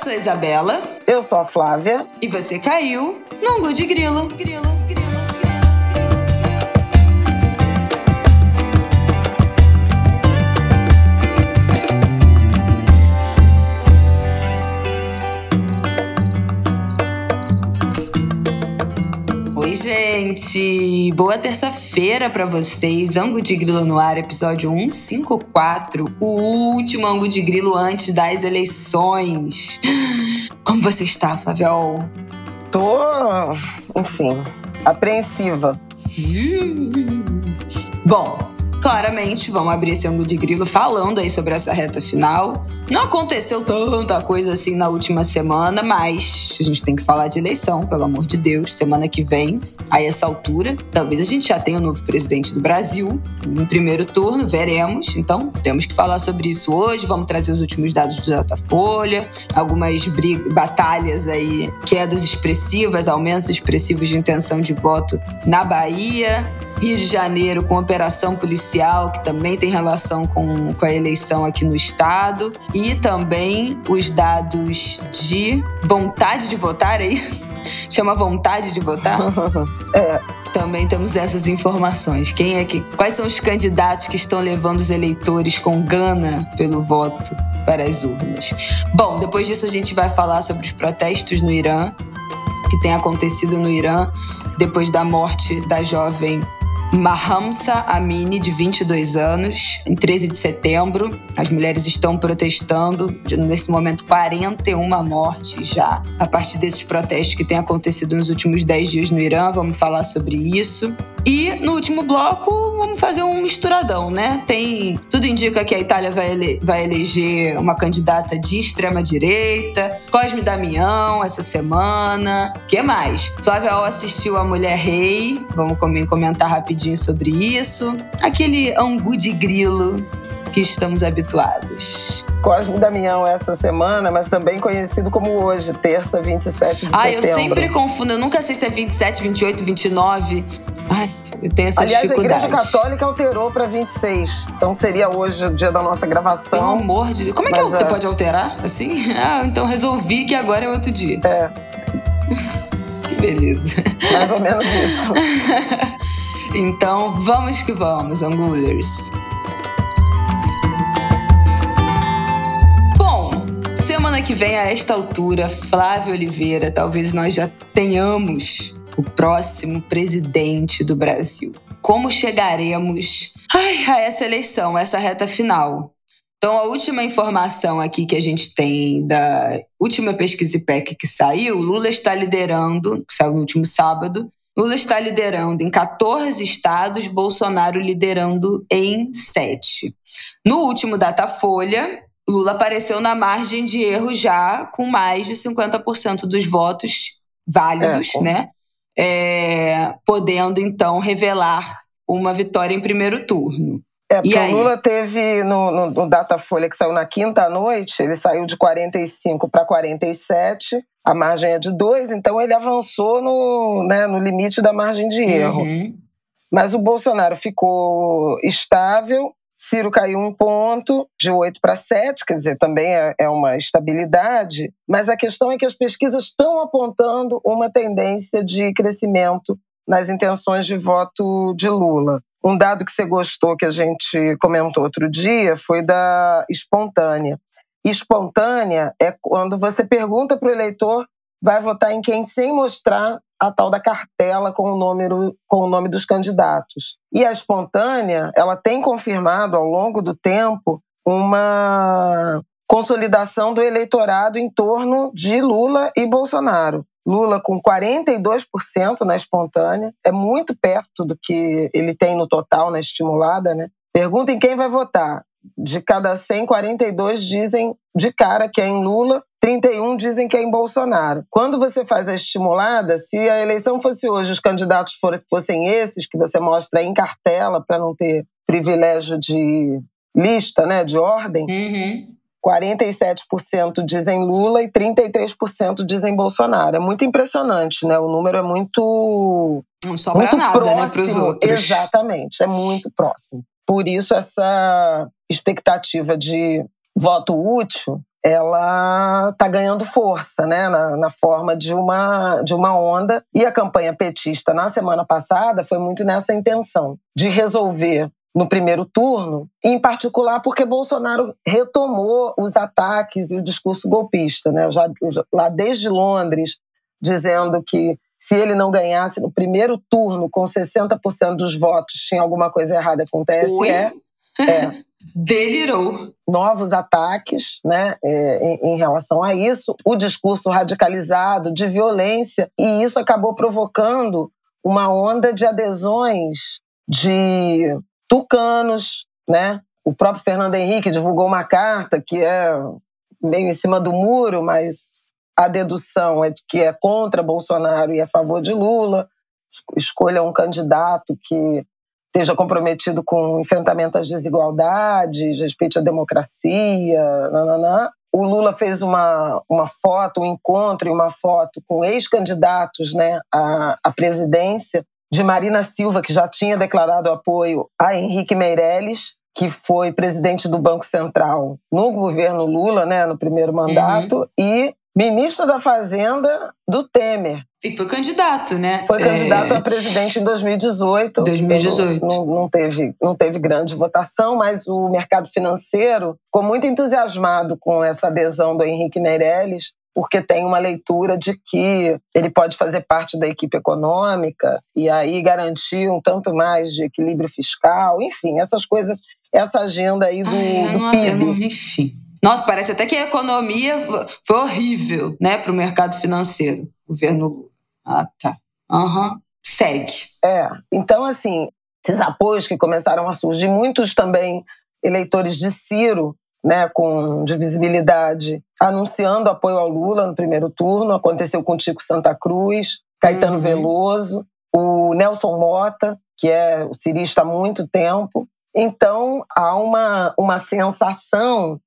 sou a Isabela. Eu sou a Flávia. E você caiu no Angu de Grilo. Grilo. Gente! Boa terça-feira para vocês. Ango de Grilo no ar, episódio 154, o último Ango de Grilo antes das eleições. Como você está, Flaviol? Tô, enfim, apreensiva. Bom, claramente, vamos abrir esse ângulo de grilo falando aí sobre essa reta final. Não aconteceu tanta coisa assim na última semana, mas a gente tem que falar de eleição, pelo amor de Deus. Semana que vem, a essa altura, talvez a gente já tenha o um novo presidente do Brasil no primeiro turno, veremos. Então, temos que falar sobre isso hoje. Vamos trazer os últimos dados do Datafolha, algumas batalhas aí, quedas expressivas, aumentos expressivos de intenção de voto na Bahia Rio de Janeiro com operação policial, que também tem relação com, com a eleição aqui no estado, e também os dados de vontade de votar, é isso? Chama vontade de votar? é. Também temos essas informações. Quem é que, quais são os candidatos que estão levando os eleitores com gana pelo voto para as urnas? Bom, depois disso a gente vai falar sobre os protestos no Irã, que tem acontecido no Irã depois da morte da jovem Mahamsa Amini, de 22 anos, em 13 de setembro. As mulheres estão protestando, nesse momento, 41 mortes já, a partir desses protestos que têm acontecido nos últimos 10 dias no Irã. Vamos falar sobre isso. E no último bloco, vamos fazer um misturadão, né? Tem. Tudo indica que a Itália vai, ele, vai eleger uma candidata de extrema-direita, Cosme Damião essa semana. O que mais? Flávia Al assistiu a Mulher Rei. Vamos comentar rapidinho sobre isso. Aquele angu de grilo que estamos habituados. Cosme Damião essa semana, mas também conhecido como hoje, terça, 27 de ah, setembro. Ah, eu sempre confundo. Eu nunca sei se é 27, 28, 29. Ai, eu tenho essa Aliás, dificuldade. a Igreja Católica alterou para 26. Então seria hoje o dia da nossa gravação. Pelo amor de Deus. Como é que você é... pode alterar assim? Ah, então resolvi que agora é outro dia. É. que beleza. Mais ou menos isso. então vamos que vamos, Angulers. Semana que vem, a esta altura, Flávio Oliveira, talvez nós já tenhamos o próximo presidente do Brasil. Como chegaremos ai, a essa eleição, essa reta final? Então, a última informação aqui que a gente tem da última pesquisa IPEC que saiu, Lula está liderando, que saiu no último sábado, Lula está liderando em 14 estados, Bolsonaro liderando em 7. No último Datafolha, Lula apareceu na margem de erro já com mais de 50% dos votos válidos, é, né? É, podendo então revelar uma vitória em primeiro turno. É, porque o Lula teve no, no, no, Datafolha que saiu na quinta noite, ele saiu de 45 para 47, a margem é de 2, então ele avançou no, né, no limite da margem de erro. Uhum. Mas o Bolsonaro ficou estável Ciro caiu um ponto, de 8 para 7, quer dizer, também é, é uma estabilidade, mas a questão é que as pesquisas estão apontando uma tendência de crescimento nas intenções de voto de Lula. Um dado que você gostou, que a gente comentou outro dia, foi da espontânea. Espontânea é quando você pergunta para o eleitor vai votar em quem sem mostrar a tal da cartela com o, número, com o nome dos candidatos. E a espontânea, ela tem confirmado ao longo do tempo uma consolidação do eleitorado em torno de Lula e Bolsonaro. Lula com 42% na espontânea, é muito perto do que ele tem no total na estimulada, né? Perguntem quem vai votar. De cada 100, 42 dizem de cara que é em Lula, 31 dizem que é em Bolsonaro. Quando você faz a estimulada, se a eleição fosse hoje, os candidatos fossem esses que você mostra em cartela para não ter privilégio de lista, né, de ordem, uhum. 47% dizem Lula e 33% dizem Bolsonaro. É muito impressionante, né? O número é muito. Não sobra muito nada, próximo. né, para os outros. Exatamente, é muito próximo. Por isso, essa expectativa de voto útil ela está ganhando força, né, na, na, forma de uma, de uma onda. E a campanha petista na semana passada foi muito nessa intenção de resolver no primeiro turno, em particular porque Bolsonaro retomou os ataques e o discurso golpista, né, já, lá desde Londres, dizendo que se ele não ganhasse no primeiro turno com 60% dos votos, tinha alguma coisa errada com o TSE. Oi? É. Delirou. Novos ataques né, é, em, em, relação a isso, o discurso radicalizado de violência, e isso acabou provocando uma onda de adesões de tucanos, né? O próprio Fernando Henrique divulgou uma carta que é meio em cima do muro, mas a dedução é que é contra Bolsonaro e a favor de Lula. Escolha um candidato que esteja comprometido com o enfrentamento às desigualdades, respeite à democracia, nananã. O Lula fez uma, uma foto, um encontro e uma foto com ex-candidatos né, à, à presidência, de Marina Silva, que já tinha declarado apoio a Henrique Meirelles, que foi presidente do Banco Central no governo Lula, né, no primeiro mandato, uhum. e ministro da Fazenda do Temer. E foi candidato, né? Foi candidato é... a presidente em 2018. 2018. Não, não, teve, não teve grande votação, mas o mercado financeiro ficou muito entusiasmado com essa adesão do Henrique Meirelles, porque tem uma leitura de que ele pode fazer parte da equipe econômica e aí garantir um tanto mais de equilíbrio fiscal, enfim, essas coisas, essa agenda aí do, Ai, do não, PIB. Eu não. Nossa, parece até que a economia foi horrível, né, para o mercado financeiro, governo Lula. Ah, tá. Aham. Uhum. Segue. É. Então, assim, esses apoios que começaram a surgir, muitos também eleitores de Ciro, né, com de visibilidade, anunciando apoio ao Lula no primeiro turno. Aconteceu com Tico Santa Cruz, Caetano uhum. Veloso, o Nelson Mota, que é o cirista há muito tempo. Então, há uma, uma sensação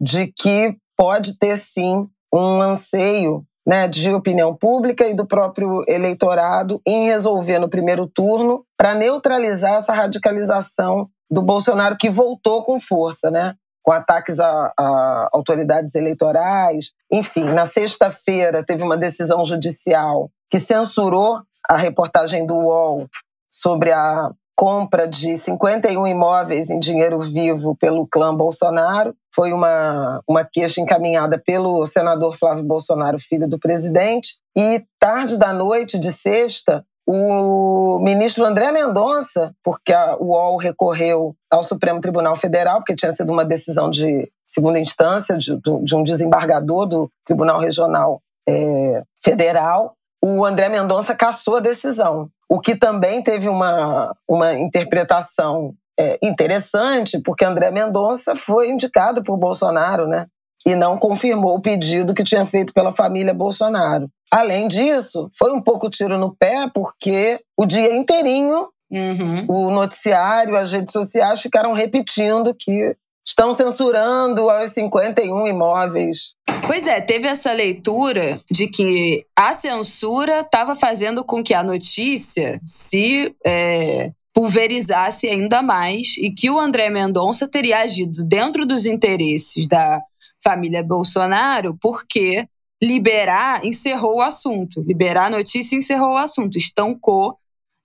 de que pode ter sim um anseio né, de opinião pública e do próprio eleitorado em resolver no primeiro turno para neutralizar essa radicalização do Bolsonaro que voltou com força, né? Com ataques a, a autoridades eleitorais. Enfim, na sexta-feira teve uma decisão judicial que censurou a reportagem do UOL sobre a compra de 51 imóveis em dinheiro vivo pelo clã Bolsonaro. Foi uma, uma queixa encaminhada pelo senador Flávio Bolsonaro, filho do presidente. E tarde da noite de sexta, o ministro André Mendonça, porque a UOL recorreu ao Supremo Tribunal Federal, porque tinha sido uma decisão de segunda instância de, de um desembargador do Tribunal Regional é, Federal, o André Mendonça cassou a decisão o que também teve uma, uma interpretação é, interessante, porque André Mendonça foi indicado por Bolsonaro, né? E não confirmou o pedido que tinha feito pela família Bolsonaro. Além disso, foi um pouco tiro no pé, porque o dia inteirinho Uhum. O noticiário, as redes sociais ficaram repetindo que estão censurando os 51 imóveis. Pois é, teve essa leitura de que a censura estava fazendo com que a notícia se é, pulverizasse ainda mais e que o André Mendonça teria agido dentro dos interesses da família Bolsonaro porque liberar encerrou o assunto. Liberar a notícia encerrou o assunto, estancou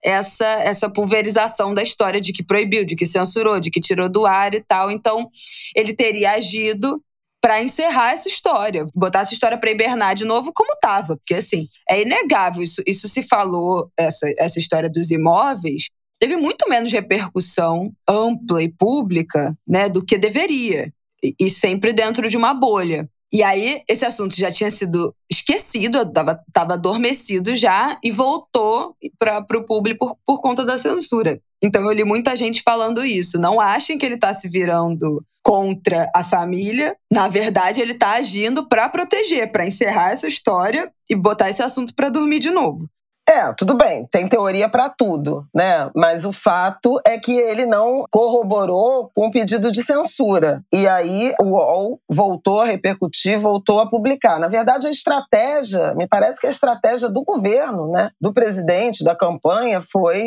essa, essa pulverização da história de que proibiu, de que censurou, de que tirou do ar e tal. Então, ele teria agido para encerrar essa história, botar essa história para hibernar de novo como estava, porque assim, é inegável, isso, isso se falou, essa, essa história dos imóveis, teve muito menos repercussão ampla e pública né, do que deveria, e, sempre dentro de uma bolha. E aí, esse assunto já tinha sido esquecido, estava adormecido já, e voltou para o público por, por conta da censura. Então, eu li muita gente falando isso. Não achem que ele está se virando contra a família. Na verdade, ele está agindo para proteger, para encerrar essa história e botar esse assunto para dormir de novo. É, tudo bem, tem teoria para tudo, né? Mas o fato é que ele não corroborou com o pedido de censura. E aí o UOL voltou a repercutir, voltou a publicar. Na verdade, a estratégia, me parece que a estratégia do governo, né, do presidente, da campanha, foi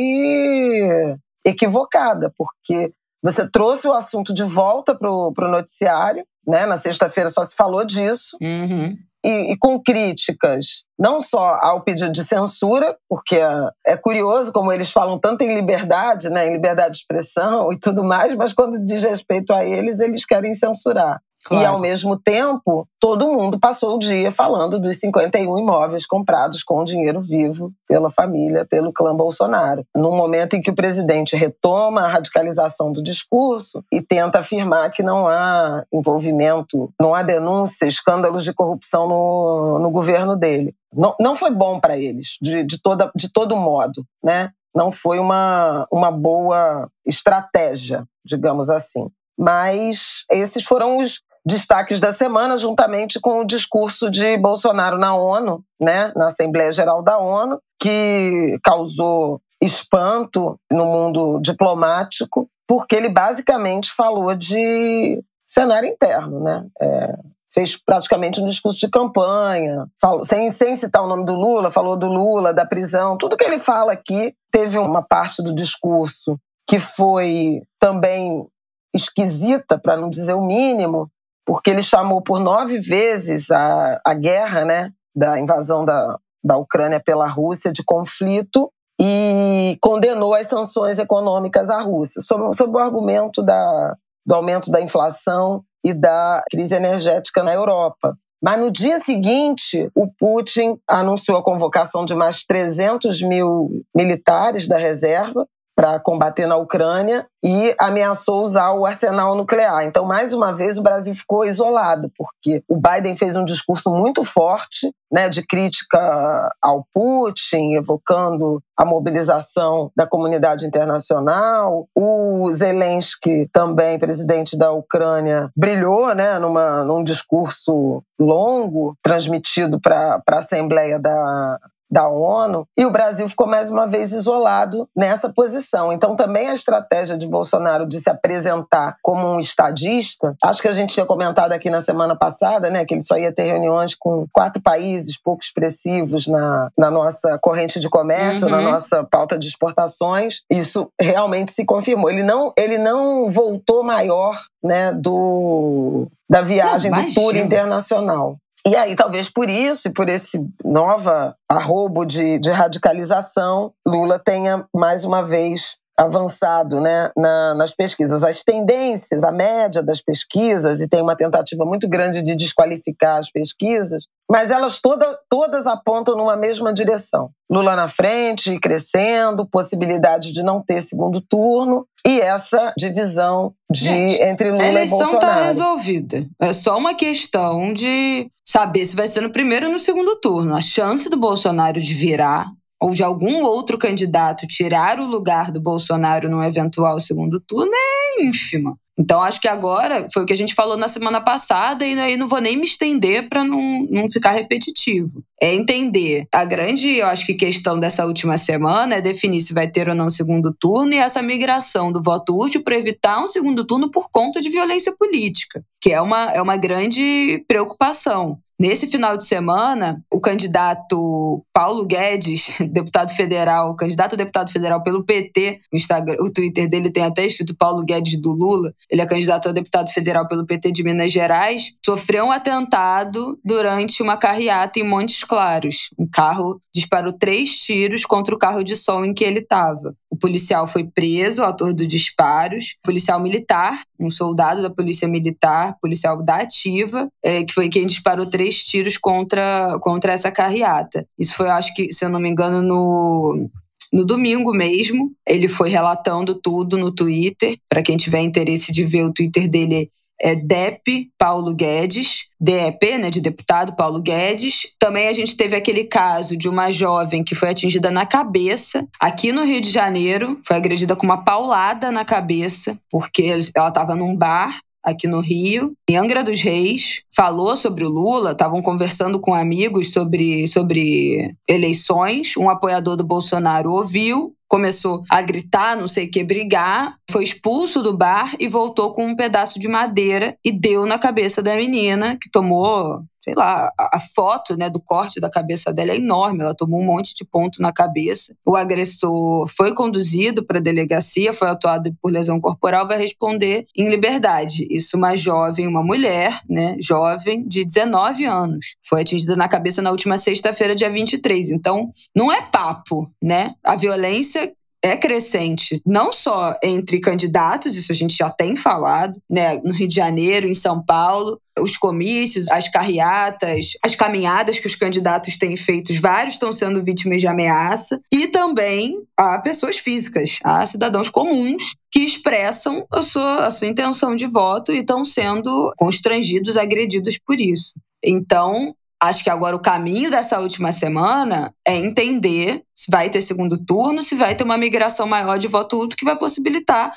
equivocada, porque você trouxe o assunto de volta para o noticiário, né? Na sexta-feira só se falou disso. Uhum. E, e, com críticas não só ao pedido de censura, porque é curioso como eles falam tanto em liberdade, né, em liberdade de expressão e tudo mais, mas quando diz respeito a eles, eles querem censurar. Claro. E, ao mesmo tempo, todo mundo passou o dia falando dos 51 imóveis comprados com dinheiro vivo pela família, pelo clã Bolsonaro. No momento em que o presidente retoma a radicalização do discurso e tenta afirmar que não há envolvimento, não há denúncia, escândalos de corrupção no, no governo dele. Não, não foi bom para eles, de, de, toda, de todo modo, né? Não foi uma, uma boa estratégia, digamos assim. Mas esses foram os, destaques da semana, juntamente com o discurso de Bolsonaro na ONU, né, na Assembleia Geral da ONU, que causou espanto no mundo diplomático, porque ele basicamente falou de cenário interno, né? É, fez praticamente um discurso de campanha, falou, sem, sem citar o nome do Lula, falou do Lula, da prisão, tudo que ele fala aqui. Teve uma parte do discurso que foi também esquisita, para não dizer o mínimo, porque ele chamou por nove vezes a, a guerra, né, da invasão da, da Ucrânia pela Rússia de conflito e condenou as sanções econômicas à Rússia, sob, sob o argumento da, do aumento da inflação e da crise energética na Europa. Mas no dia seguinte, o Putin anunciou a convocação de mais 300 mil militares da reserva para combater na Ucrânia e ameaçou usar o arsenal nuclear. Então, mais uma vez, o Brasil ficou isolado, porque o Biden fez um discurso muito forte né, de crítica ao Putin, evocando a mobilização da comunidade internacional. O Zelensky, também presidente da Ucrânia, brilhou né, numa, num discurso longo, transmitido para a Assembleia da, da ONU, e o Brasil ficou mais uma vez isolado nessa posição. Então, também a estratégia de Bolsonaro de se apresentar como um estadista, acho que a gente tinha comentado aqui na semana passada, né, que ele só ia ter reuniões com quatro países pouco expressivos na, na nossa corrente de comércio, uhum. na nossa pauta de exportações. Isso realmente se confirmou. Ele não, ele não voltou maior né, do, da viagem não, do tour internacional. E aí, talvez por isso e por esse nova arrobo de, de radicalização, Lula tenha mais uma vez avançado né, na, nas pesquisas. As tendências, a média das pesquisas, e tem uma tentativa muito grande de desqualificar as pesquisas, mas elas toda, todas apontam numa mesma direção. Lula na frente, crescendo, possibilidade de não ter segundo turno e essa divisão de Gente, entre Lula e Bolsonaro. A eleição está resolvida. É só uma questão de saber se vai ser no primeiro ou no segundo turno. A chance do Bolsonaro de virar ou de algum outro candidato tirar o lugar do Bolsonaro num eventual segundo turno é ínfima. Então, acho que agora foi o que a gente falou na semana passada, e aí não vou nem me estender para não, não ficar repetitivo. É entender. A grande, eu acho que, questão dessa última semana é definir se vai ter ou não segundo turno e essa migração do voto útil para evitar um segundo turno por conta de violência política, que é uma, é uma grande preocupação. Nesse final de semana, o candidato Paulo Guedes, deputado federal, candidato a deputado federal pelo PT, o, Instagram, o Twitter dele tem até escrito Paulo Guedes do Lula, ele é candidato a deputado federal pelo PT de Minas Gerais, sofreu um atentado durante uma carreata em Montes Claros. Um carro disparou três tiros contra o carro de som em que ele estava. O policial foi preso, autor dos disparos. Policial militar, um soldado da polícia militar, policial da ativa, é, que foi quem disparou três tiros contra, contra essa carreata. Isso foi, acho que, se eu não me engano, no no domingo mesmo. Ele foi relatando tudo no Twitter. Para quem tiver interesse de ver o Twitter dele, é DEP Paulo Guedes, DEP, né, de deputado Paulo Guedes. Também a gente teve aquele caso de uma jovem que foi atingida na cabeça, aqui no Rio de Janeiro, foi agredida com uma paulada na cabeça, porque ela estava num bar aqui no Rio, em Angra dos Reis, falou sobre o Lula, estavam conversando com amigos sobre, sobre eleições. Um apoiador do Bolsonaro ouviu, começou a gritar, não sei o que, brigar. Foi expulso do bar e voltou com um pedaço de madeira e deu na cabeça da menina, que tomou sei lá, a, foto né, do corte da cabeça dela é enorme, ela tomou um monte de ponto na cabeça. O agressor foi conduzido para a delegacia, foi atuado por lesão corporal, vai responder em liberdade. Isso uma jovem, uma mulher, né, jovem de 19 anos. Foi atingida na cabeça na última sexta-feira, dia 23. Então, não é papo, né? A violência é crescente, não só entre candidatos, isso a gente já tem falado, né, no Rio de Janeiro, em São Paulo, os comícios, as carreatas, as caminhadas que os candidatos têm feito, vários estão sendo vítimas de ameaça, e também há pessoas físicas, há cidadãos comuns que expressam a sua, a sua intenção de voto e estão sendo constrangidos, agredidos por isso. Então, Acho que agora o caminho dessa última semana é entender se vai ter segundo turno, se vai ter uma migração maior de voto útil que vai possibilitar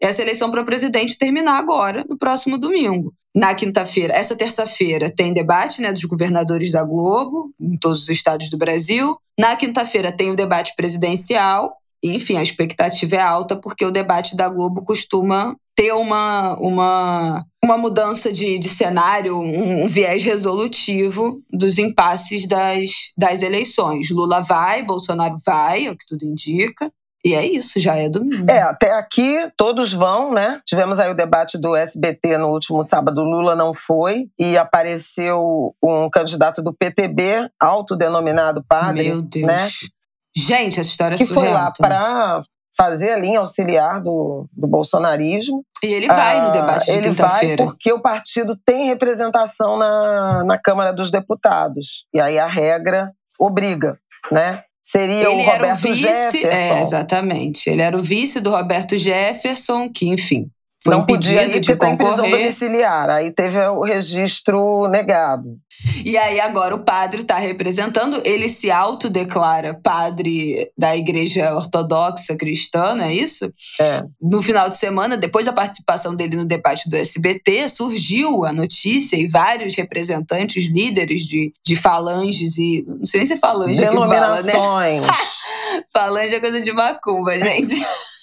essa eleição para presidente terminar agora, no próximo domingo. Na quinta-feira, essa terça-feira, tem debate né, dos governadores da Globo, em todos os estados do Brasil. Na quinta-feira, tem o debate presidencial. Enfim, a expectativa é alta, porque o debate da Globo costuma ter uma, uma, uma mudança de, de cenário, um, um, viés resolutivo dos impasses das, das eleições. Lula vai, Bolsonaro vai, é o que tudo indica. E é isso, já é domingo. É, até aqui todos vão, né? Tivemos aí o debate do SBT no último sábado, Lula não foi, e apareceu um candidato do PTB, autodenominado padre. Meu Deus. Né? Gente, essa história é que surreal. Que foi lá para fazer a linha auxiliar do, do bolsonarismo. E ele vai ah, no debate de Ele vai porque o partido tem representação na, na Câmara dos Deputados. E aí a regra obriga, né? Seria ele o Roberto era o vice, Jefferson. É, exatamente. Ele era o vice do Roberto Jefferson, que, enfim, foi não podia ir de concorrer. prisão domiciliar. Aí teve o registro negado. E aí agora o padre está representando, ele se autodeclara padre da igreja ortodoxa cristã, não é isso? É. No final de semana, depois da participação dele no debate do SBT, surgiu a notícia e vários representantes, líderes de, de falanges e... Não sei nem se é falange que fala, né? falange é coisa de macumba, gente.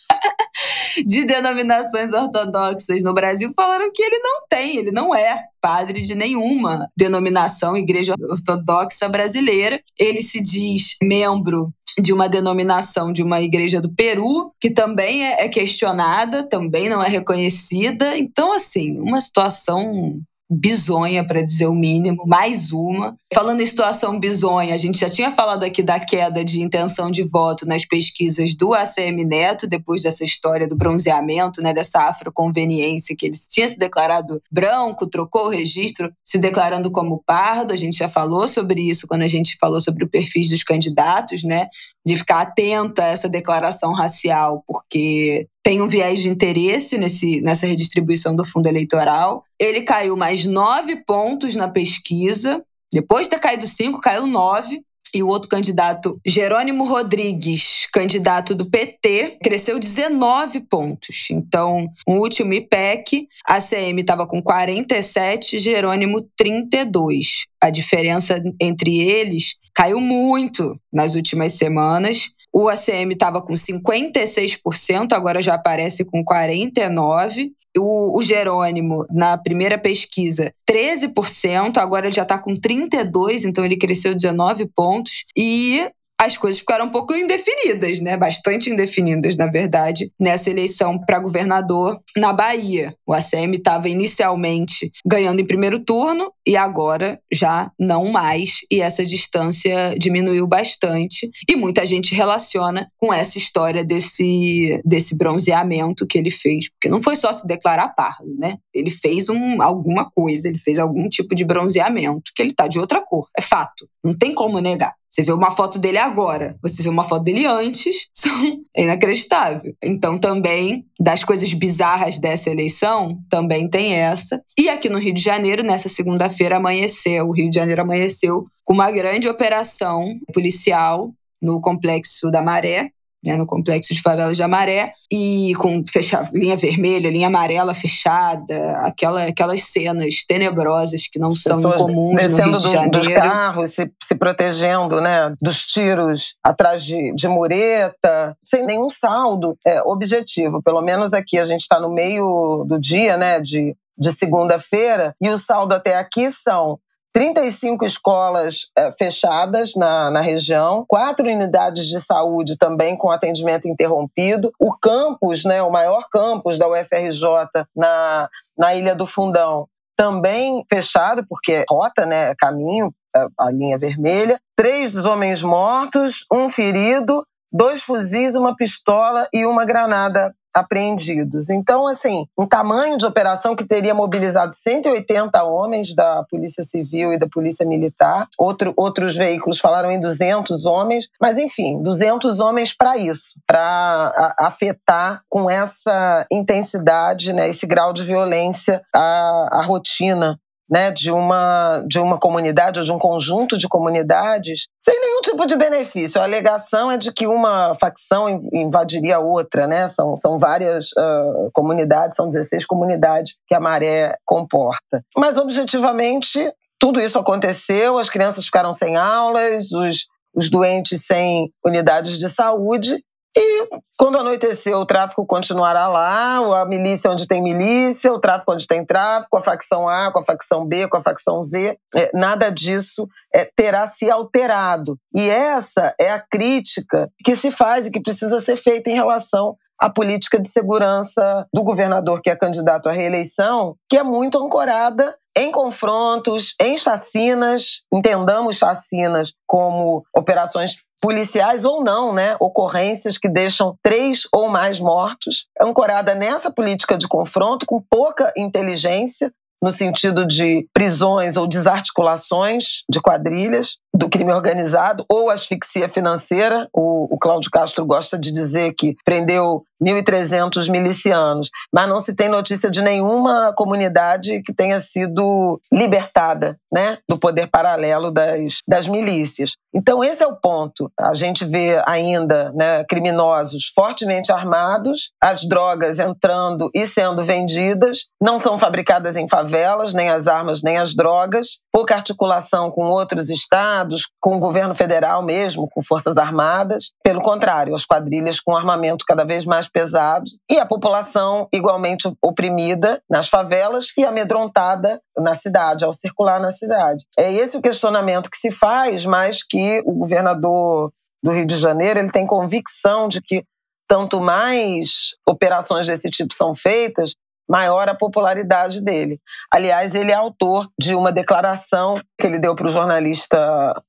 de denominações ortodoxas no Brasil falaram que ele não tem, ele não é padre de nenhuma denominação igreja ortodoxa brasileira. Ele se diz membro de uma denominação de uma igreja do Peru, que também é, é questionada, também não é reconhecida. Então, assim, uma situação bizonha, para dizer o mínimo, mais uma. Falando em situação bizonha, a gente já tinha falado aqui da queda de intenção de voto nas pesquisas do ACM Neto, depois dessa história do bronzeamento, né, dessa afroconveniência, que ele tinha se declarado branco, trocou o registro, se declarando como pardo. A gente já falou sobre isso quando a gente falou sobre o perfil dos candidatos, né? De ficar atenta a essa declaração racial, porque tem um viés de interesse nesse, nessa redistribuição do fundo eleitoral. Ele caiu mais nove pontos na pesquisa. Depois de ter caído cinco, caiu nove. E o outro candidato, Jerônimo Rodrigues, candidato do PT, cresceu 19 pontos. Então, o último IPEC, a CM estava com 47, Jerônimo 32. A diferença entre eles caiu muito nas últimas semanas. O ACM estava com 56%, agora já aparece com 49%. O, o Jerônimo, na primeira pesquisa, 13%, agora já está com 32%, então ele cresceu 19 pontos. E as coisas ficaram um pouco indefinidas, né? Bastante indefinidas, na verdade, nessa eleição para governador na Bahia. O ACM estava inicialmente ganhando em primeiro turno e agora já não mais, e essa distância diminuiu bastante. E muita gente relaciona com essa história desse, desse bronzeamento que ele fez, porque não foi só se declarar pardo, né? Ele fez um, alguma coisa, ele fez algum tipo de bronzeamento, que ele tá de outra cor, é fato, não tem como negar. Você vê uma foto dele agora, você vê uma foto dele antes, são é inacreditável. Então, também, das coisas bizarras dessa eleição, também tem essa. E aqui no Rio de Janeiro, nessa segunda-feira, amanheceu, o Rio de Janeiro amanheceu com uma grande operação policial no Complexo da Maré, né, no complexo de favelas de Amaré, e com fecha, linha vermelha, linha amarela fechada, aquela, aquelas cenas tenebrosas que não são Pessoas comuns no Rio de do, Janeiro. dos carros, se, se protegendo né, dos tiros atrás de, de mureta, sem nenhum saldo é, objetivo. Pelo menos aqui a gente está no meio do dia, né, de, de segunda-feira, e o saldo até aqui são 35 escolas é, fechadas na, na região, quatro unidades de saúde também com atendimento interrompido, o campus, né, o maior campus da UFRJ na, na Ilha do Fundão, também fechado, porque é rota, né, caminho, é, a linha vermelha, três homens mortos, um ferido, dois fuzis, uma pistola e uma granada apreendidos. Então, assim, um tamanho de operação que teria mobilizado 180 homens da Polícia Civil e da Polícia Militar. Outro, outros veículos falaram em 200 homens, mas enfim, 200 homens para isso, para afetar com essa intensidade, né, esse grau de violência a, a rotina né, de, uma, de uma comunidade ou de um conjunto de comunidades sem nenhum tipo de benefício. A alegação é de que uma facção invadiria a outra, né? São, são várias uh, comunidades, são 16 comunidades que a maré comporta. Mas, objetivamente, tudo isso aconteceu, as crianças ficaram sem aulas, os, os doentes sem unidades de saúde, e quando anoiteceu, o tráfico continuará lá, a milícia onde tem milícia, o tráfico onde tem tráfico, a facção A com a facção B, com a facção Z. É, nada disso é, terá se alterado. E essa é a crítica que se faz e que precisa ser feita em relação à política de segurança do governador que é candidato à reeleição, que é muito ancorada em confrontos, em chacinas, entendamos chacinas como operações policiais ou não, né? Ocorrências que deixam três ou mais mortos, ancorada nessa política de confronto com pouca inteligência, no sentido de prisões ou desarticulações de quadrilhas do crime organizado ou asfixia financeira. O, o Cláudio Castro gosta de dizer que prendeu 1.300 milicianos, mas não se tem notícia de nenhuma comunidade que tenha sido libertada né, do poder paralelo das, das milícias. Então, esse é o ponto. A gente vê ainda né, criminosos fortemente armados, as drogas entrando e sendo vendidas, não são fabricadas em favelas, nem as armas, nem as drogas, pouca articulação com outros estados, com o governo federal mesmo, com forças armadas. Pelo contrário, as quadrilhas com armamento cada vez mais pesado e a população igualmente oprimida nas favelas e amedrontada na cidade, ao circular na cidade. É esse o questionamento que se faz, mas que o governador do Rio de Janeiro ele tem convicção de que tanto mais operações desse tipo são feitas, maior a popularidade dele. Aliás, ele é autor de uma declaração que ele deu para o jornalista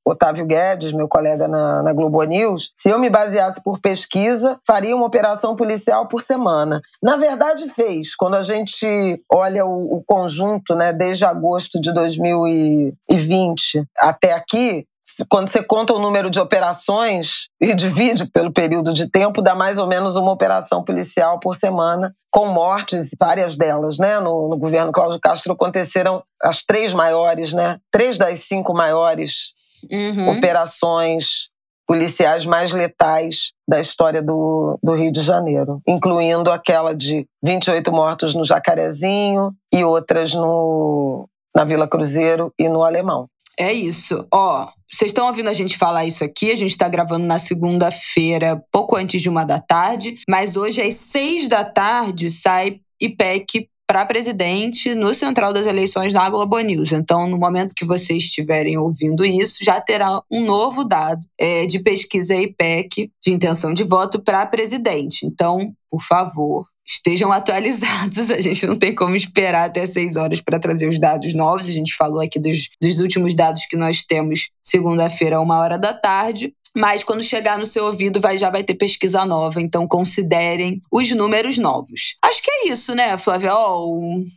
Otávio Guedes, meu colega na, na, Globo News. Se eu me baseasse por pesquisa, faria uma operação policial por semana. Na verdade, fez. Quando a gente olha o, o conjunto, né, desde agosto de 2020 até aqui, quando você conta o número de operações e divide pelo período de tempo, dá mais ou menos uma operação policial por semana, com mortes, várias delas, né? No, no governo Cláudio Castro aconteceram as três maiores, né? Três das cinco maiores uhum. operações policiais mais letais da história do, do Rio de Janeiro, incluindo aquela de 28 mortos no Jacarezinho e outras no, na Vila Cruzeiro e no Alemão. É isso. Ó, vocês estão ouvindo a gente falar isso aqui? A gente está gravando na segunda-feira, pouco antes de uma da tarde, mas hoje às seis da tarde sai IPEC para presidente no Central das Eleições da Globo News. Então, no momento que vocês estiverem ouvindo isso, já terá um novo dado é, de pesquisa IPEC de intenção de voto para presidente. Então, por favor, estejam atualizados. A gente não tem como esperar até seis horas para trazer os dados novos. A gente falou aqui dos, dos últimos dados que nós temos segunda-feira, uma hora da tarde. Mas quando chegar no seu ouvido, vai, já vai ter pesquisa nova. Então considerem os números novos. Acho que é isso, né, Flávia?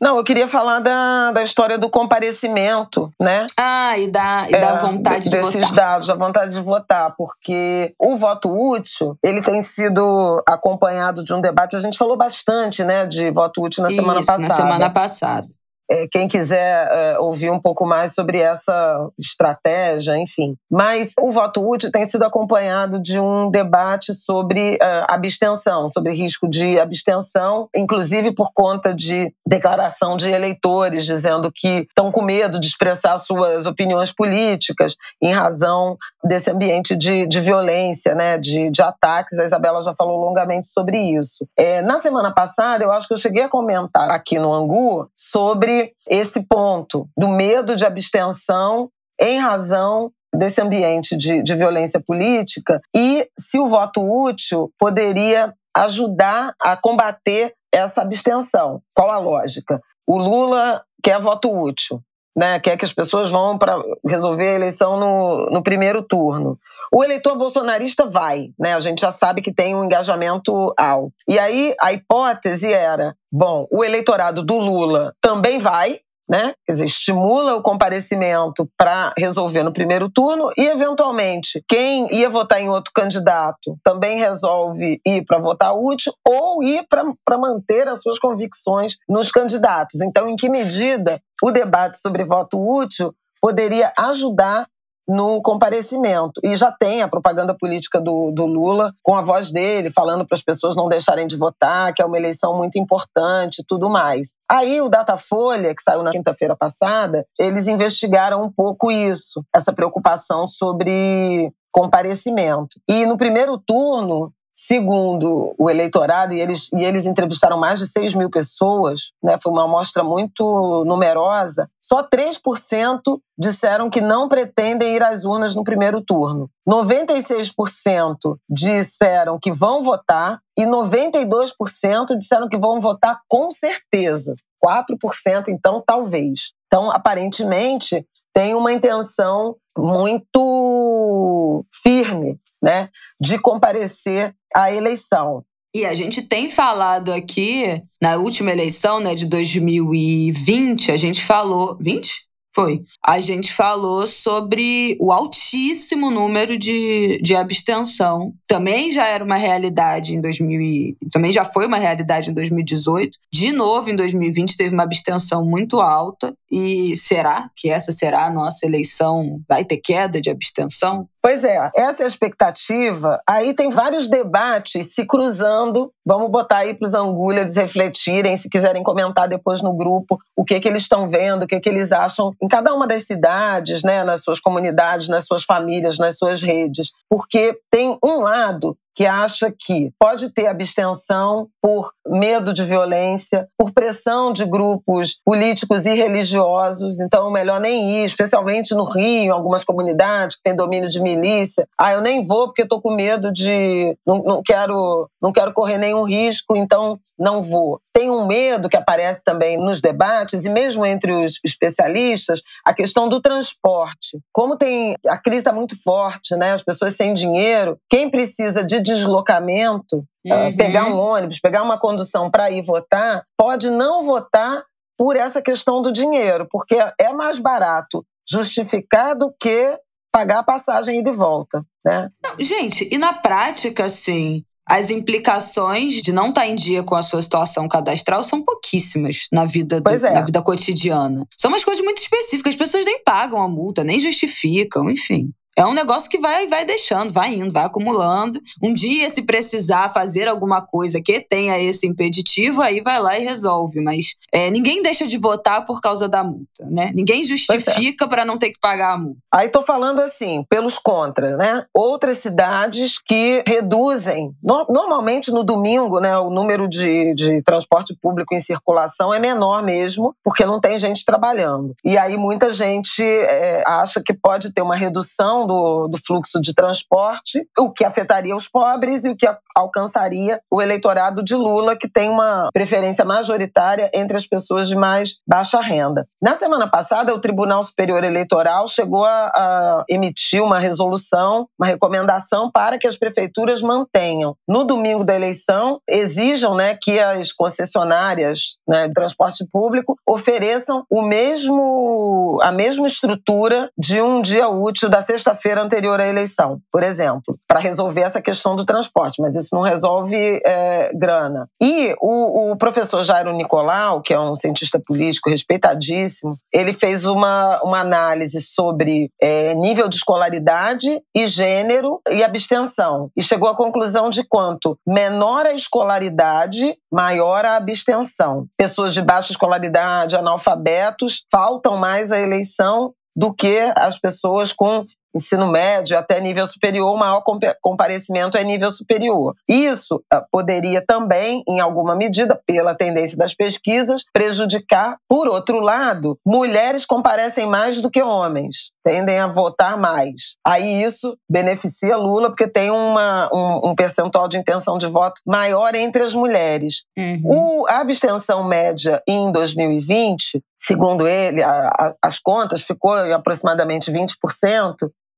Não, eu queria falar da, da história do comparecimento, né? Ah, e da, e é, da vontade de, de votar. Desses dados, da vontade de votar. Porque o voto útil, ele tem sido acompanhado de um debate. A gente falou bastante, né, de voto útil na isso, semana passada. na semana passada. É, quem quiser é, ouvir um pouco mais sobre essa estratégia, enfim. Mas o voto útil tem sido acompanhado de um debate sobre uh, abstenção, sobre risco de abstenção, inclusive por conta de declaração de eleitores dizendo que estão com medo de expressar suas opiniões políticas em razão desse ambiente de, de violência, né, de, de ataques. A Isabela já falou longamente sobre isso. É, na semana passada, eu acho que eu cheguei a comentar aqui no Angu sobre esse ponto do medo de abstenção em razão desse ambiente de, de violência política e se o voto útil poderia ajudar a combater essa abstenção. Qual a lógica? O Lula quer voto útil né, quer que as pessoas vão para resolver a eleição no, no primeiro turno. O eleitor bolsonarista vai, né? A gente já sabe que tem um engajamento alto. E aí a hipótese era: bom, o eleitorado do Lula também vai, né? Quer dizer, estimula o comparecimento para resolver no primeiro turno e, eventualmente, quem ia votar em outro candidato também resolve ir para votar útil ou ir para manter as suas convicções nos candidatos. Então, em que medida o debate sobre voto útil poderia ajudar no comparecimento. E já tem a propaganda política do, do Lula, com a voz dele, falando para as pessoas não deixarem de votar, que é uma eleição muito importante e tudo mais. Aí o Datafolha, que saiu na quinta-feira passada, eles investigaram um pouco isso, essa preocupação sobre comparecimento. E no primeiro turno, Segundo o eleitorado, e eles, e eles entrevistaram mais de 6 mil pessoas, né, foi uma amostra muito numerosa, só 3% disseram que não pretendem ir às urnas no primeiro turno. 96% disseram que vão votar e 92% disseram que vão votar com certeza. 4%, então, talvez. Então, aparentemente, tem uma intenção muito firme né, de comparecer à eleição. E a gente tem falado aqui, na última eleição né, de 2020, a gente falou. 20? Foi. A gente falou sobre o altíssimo número de, de abstenção. Também já era uma realidade em 2000, também já foi uma realidade em 2018. De novo, em 2020 teve uma abstenção muito alta. E será que essa será a nossa eleição? Vai ter queda de abstenção? Pois é, essa é a expectativa. Aí tem vários debates se cruzando. Vamos botar aí para os angulhas refletirem, se quiserem comentar depois no grupo o que, que eles estão vendo, o que, que eles acham em cada uma das cidades, né, nas suas comunidades, nas suas famílias, nas suas redes. Porque tem um lado que acha que pode ter abstenção por medo de violência, por pressão de grupos políticos e religiosos, então melhor nem ir, especialmente no Rio, em algumas comunidades que têm domínio de milícia. Ah, eu nem vou porque estou com medo de não, não quero não quero correr nenhum risco, então não vou. Tem um medo que aparece também nos debates e mesmo entre os especialistas, a questão do transporte. Como tem a crise está muito forte, né? As pessoas sem dinheiro, quem precisa de deslocamento, ah, uhum. pegar um ônibus, pegar uma condução para ir votar, pode não votar por essa questão do dinheiro, porque é mais barato justificar do que pagar a passagem e de volta, né? Não, gente, e na prática, assim, as implicações de não estar tá em dia com a sua situação cadastral são pouquíssimas na vida, do, é. na vida cotidiana. São umas coisas muito específicas, as pessoas nem pagam a multa, nem justificam, enfim. É um negócio que vai, vai deixando, vai indo, vai acumulando. Um dia, se precisar fazer alguma coisa que tenha esse impeditivo, aí vai lá e resolve. Mas é, ninguém deixa de votar por causa da multa, né? Ninguém é. justifica é. para não ter que pagar a multa. Aí tô falando assim, pelos contra, né? Outras cidades que reduzem. No, normalmente no domingo, né, o número de, de transporte público em circulação é menor mesmo, porque não tem gente trabalhando. E aí muita gente é, acha que pode ter uma redução do, do fluxo de transporte, o que afetaria os pobres e o que alcançaria o eleitorado de Lula, que tem uma preferência majoritária entre as pessoas de mais baixa renda. Na semana passada, o Tribunal Superior Eleitoral chegou a, a emitir uma resolução, uma recomendação para que as prefeituras mantenham, no domingo da eleição, exijam né, que as concessionárias né, de transporte público ofereçam o mesmo, a mesma estrutura de um dia útil da sexta sexta-feira anterior à eleição, por exemplo, para resolver essa questão do transporte, mas isso não resolve é, grana. E o, o, professor Jairo Nicolau, que é um cientista político respeitadíssimo, ele fez uma, uma análise sobre é, nível de escolaridade e gênero e abstenção, e chegou à conclusão de quanto menor a escolaridade, maior a abstenção. Pessoas de baixa escolaridade, analfabetos, faltam mais à eleição do que as pessoas com ensino médio até nível superior, o maior comparecimento é nível superior. Isso ah, poderia também, em alguma medida, pela tendência das pesquisas, prejudicar. Por outro lado, mulheres comparecem mais do que homens, tendem a votar mais. Aí isso beneficia Lula, porque tem uma, um, um percentual de intenção de voto maior entre as mulheres. Uhum. O, a abstenção média em 2020, segundo ele, a, a, as contas, ficou em aproximadamente 20%,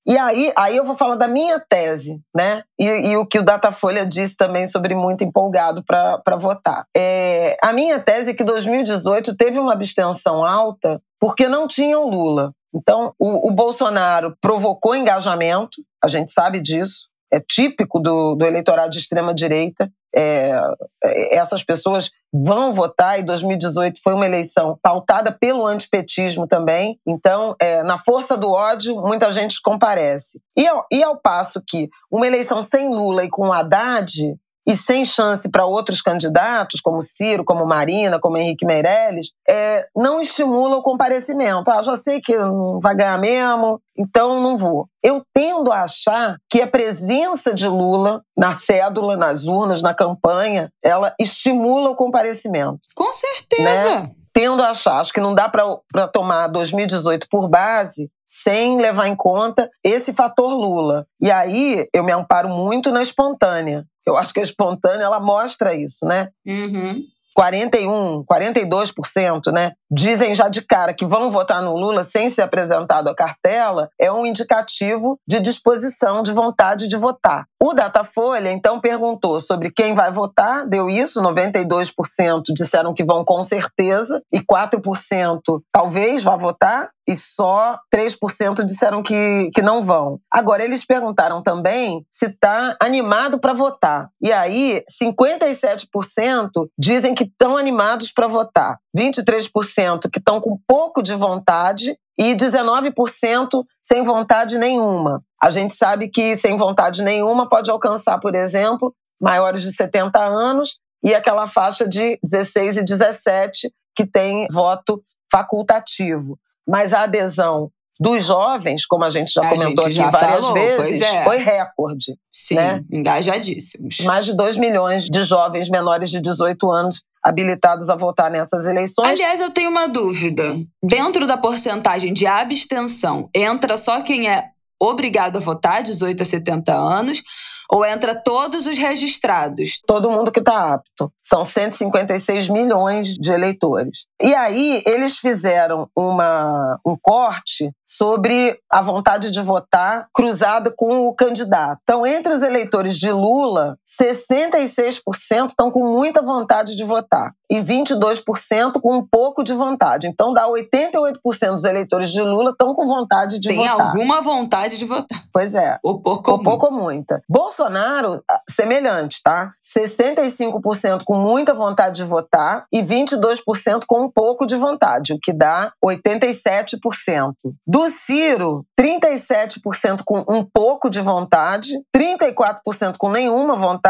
e aí, aí eu vou falar da minha tese, né? E, e o que o Datafolha disse também sobre muito empolgado para votar. É, a minha tese é que 2018 teve uma abstenção alta porque não tinha o Lula. Então, o, o Bolsonaro provocou engajamento, a gente sabe disso, é típico do, do eleitorado de extrema-direita. É, é essas pessoas vão votar e 2018 foi uma eleição pautada pelo antipetismo também. Então, é, na força do ódio, muita gente comparece. E ao, e ao passo que uma eleição sem Lula e com Haddad e sem chance para outros candidatos, como Ciro, como Marina, como Henrique Meirelles, é, não estimula o comparecimento. Ah, já sei que não vai ganhar mesmo, então não vou. Eu tendo a achar que a presença de Lula na cédula, nas urnas, na campanha, ela estimula o comparecimento. Com certeza. Né? Tendo a achar, acho que não dá para tomar 2018 por base sem levar em conta esse fator Lula. E aí eu me amparo muito na espontânea. Eu acho que a espontânea ela mostra isso, né? Uhum. 41, 42%, né? Dizem já de cara que vão votar no Lula sem ser apresentado a cartela, é um indicativo de disposição, de vontade de votar. O Datafolha, então, perguntou sobre quem vai votar, deu isso, 92% disseram que vão com certeza, e 4% talvez vá votar, e só 3% disseram que, que não vão. Agora, eles perguntaram também se está animado para votar. E aí, 57% dizem que estão animados para votar, 23% que estão com pouco de vontade e 19% sem vontade nenhuma. A gente sabe que sem vontade nenhuma pode alcançar, por exemplo, maiores de 70 anos e aquela faixa de 16 e 17 que tem voto facultativo. Mas a adesão dos jovens, como a gente já a comentou gente já aqui várias falou, vezes, é. foi recorde. Sim, né? engajadíssimos. Mais de 2 milhões de jovens menores de 18 anos habilitados a votar nessas eleições. Aliás, eu tenho uma dúvida. Dentro da porcentagem de abstenção, entra só quem é obrigado a votar, 18 a 70 anos, ou entra todos os registrados? Todo mundo que está apto. São 156 milhões de eleitores. E aí eles fizeram uma, um corte sobre a vontade de votar cruzada com o candidato. Então, entre os eleitores de Lula, 66% estão com muita vontade de votar e 22% com um pouco de vontade. Então, dá 88% dos eleitores de Lula estão com vontade de Tem votar. Tem alguma vontade de votar. Pois é. Ou pouco ou, pouco ou muita. Bolsonaro, ah, semelhante, tá? 65% com muita vontade de votar e 22% com um pouco de vontade, o que dá 87%. Do Ciro, 37% com um pouco de vontade, 34% com nenhuma vontade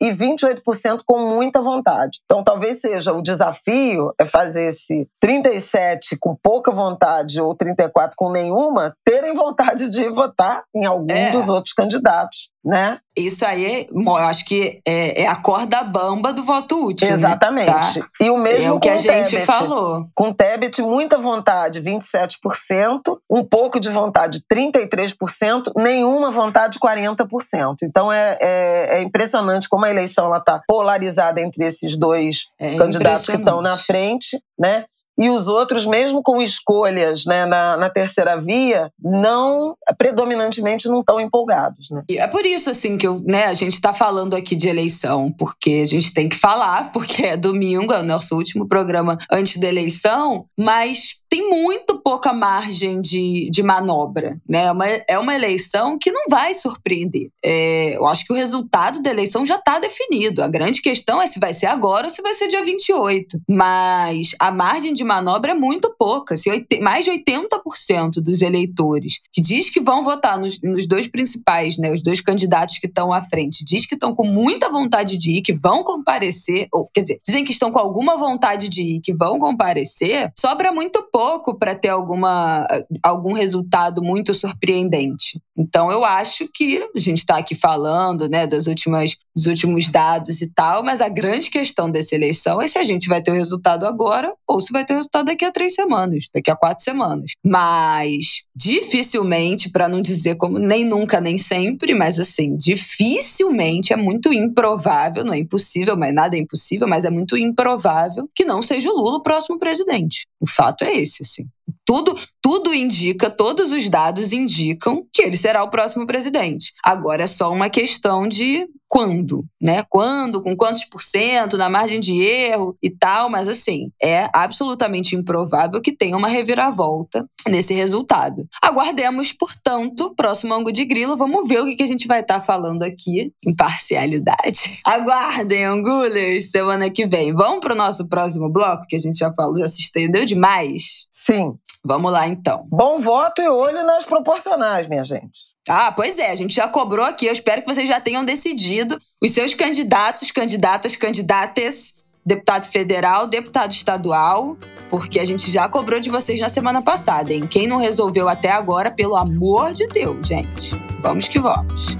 e 28% com muita vontade. Então, talvez seja o desafio é fazer esse 37 com pouca vontade ou 34 com nenhuma terem vontade de votar em algum é. dos outros candidatos né? Isso aí, eu acho que é, é, a corda bamba do voto útil. Né? Exatamente. Né? Tá? E o mesmo é o que a gente Tebet. falou. Com o Tebet, muita vontade, 27%, um pouco de vontade, 33%, nenhuma vontade, 40%. Então é, é, é impressionante como a eleição está polarizada entre esses dois é candidatos que estão na frente, né? E os outros, mesmo com escolhas né, na, na, terceira via, não predominantemente não estão empolgados. Né? É por isso assim que eu, né, a gente está falando aqui de eleição, porque a gente tem que falar, porque é domingo, é o nosso último programa antes da eleição, mas tem muito pouca margem de, de manobra. Né? É, uma, é uma eleição que não vai surpreender. É, eu acho que o resultado da eleição já está definido. A grande questão é se vai ser agora ou se vai ser dia 28. Mas a margem de manobra é muito pouca. Se mais de 80% dos eleitores que diz que vão votar nos, nos dois principais, né, os dois candidatos que estão à frente, diz que estão com muita vontade de ir, que vão comparecer, ou quer dizer, dizem que estão com alguma vontade de ir, que vão comparecer, sobra muito pouco para ter alguma, algum resultado muito surpreendente. Então eu acho que a gente está aqui falando, né, das últimas, dos últimos dados e tal, mas a grande questão dessa eleição é se a gente vai ter o resultado agora ou se vai ter o resultado daqui a três semanas, daqui a quatro semanas. Mas dificilmente, para não dizer como nem nunca nem sempre, mas assim, dificilmente é muito improvável, não é impossível, mas nada é impossível, mas é muito improvável que não seja o Lula o próximo presidente. O fato é esse, assim. Tudo, tudo indica, todos os dados indicam que ele será o próximo presidente. Agora é só uma questão de quando, né? Quando, com quantos por cento, na margem de erro e tal, mas assim, é absolutamente improvável que tenha uma reviravolta nesse resultado. Aguardemos, portanto, próximo ângulo de grilo, vamos ver o que a gente vai estar tá falando aqui. Imparcialidade. Aguardem, angulers, semana que vem. Vamos para o nosso próximo bloco, que a gente já falou, já se estendeu demais. Sim. Vamos lá, então. Bom voto e olho nas proporcionais, minha gente. Ah, pois é, a gente já cobrou aqui. Eu espero que vocês já tenham decidido os seus candidatos, candidatas, candidatas, deputado federal, deputado estadual, porque a gente já cobrou de vocês na semana passada, hein? Quem não resolveu até agora, pelo amor de Deus, gente. Vamos que vamos.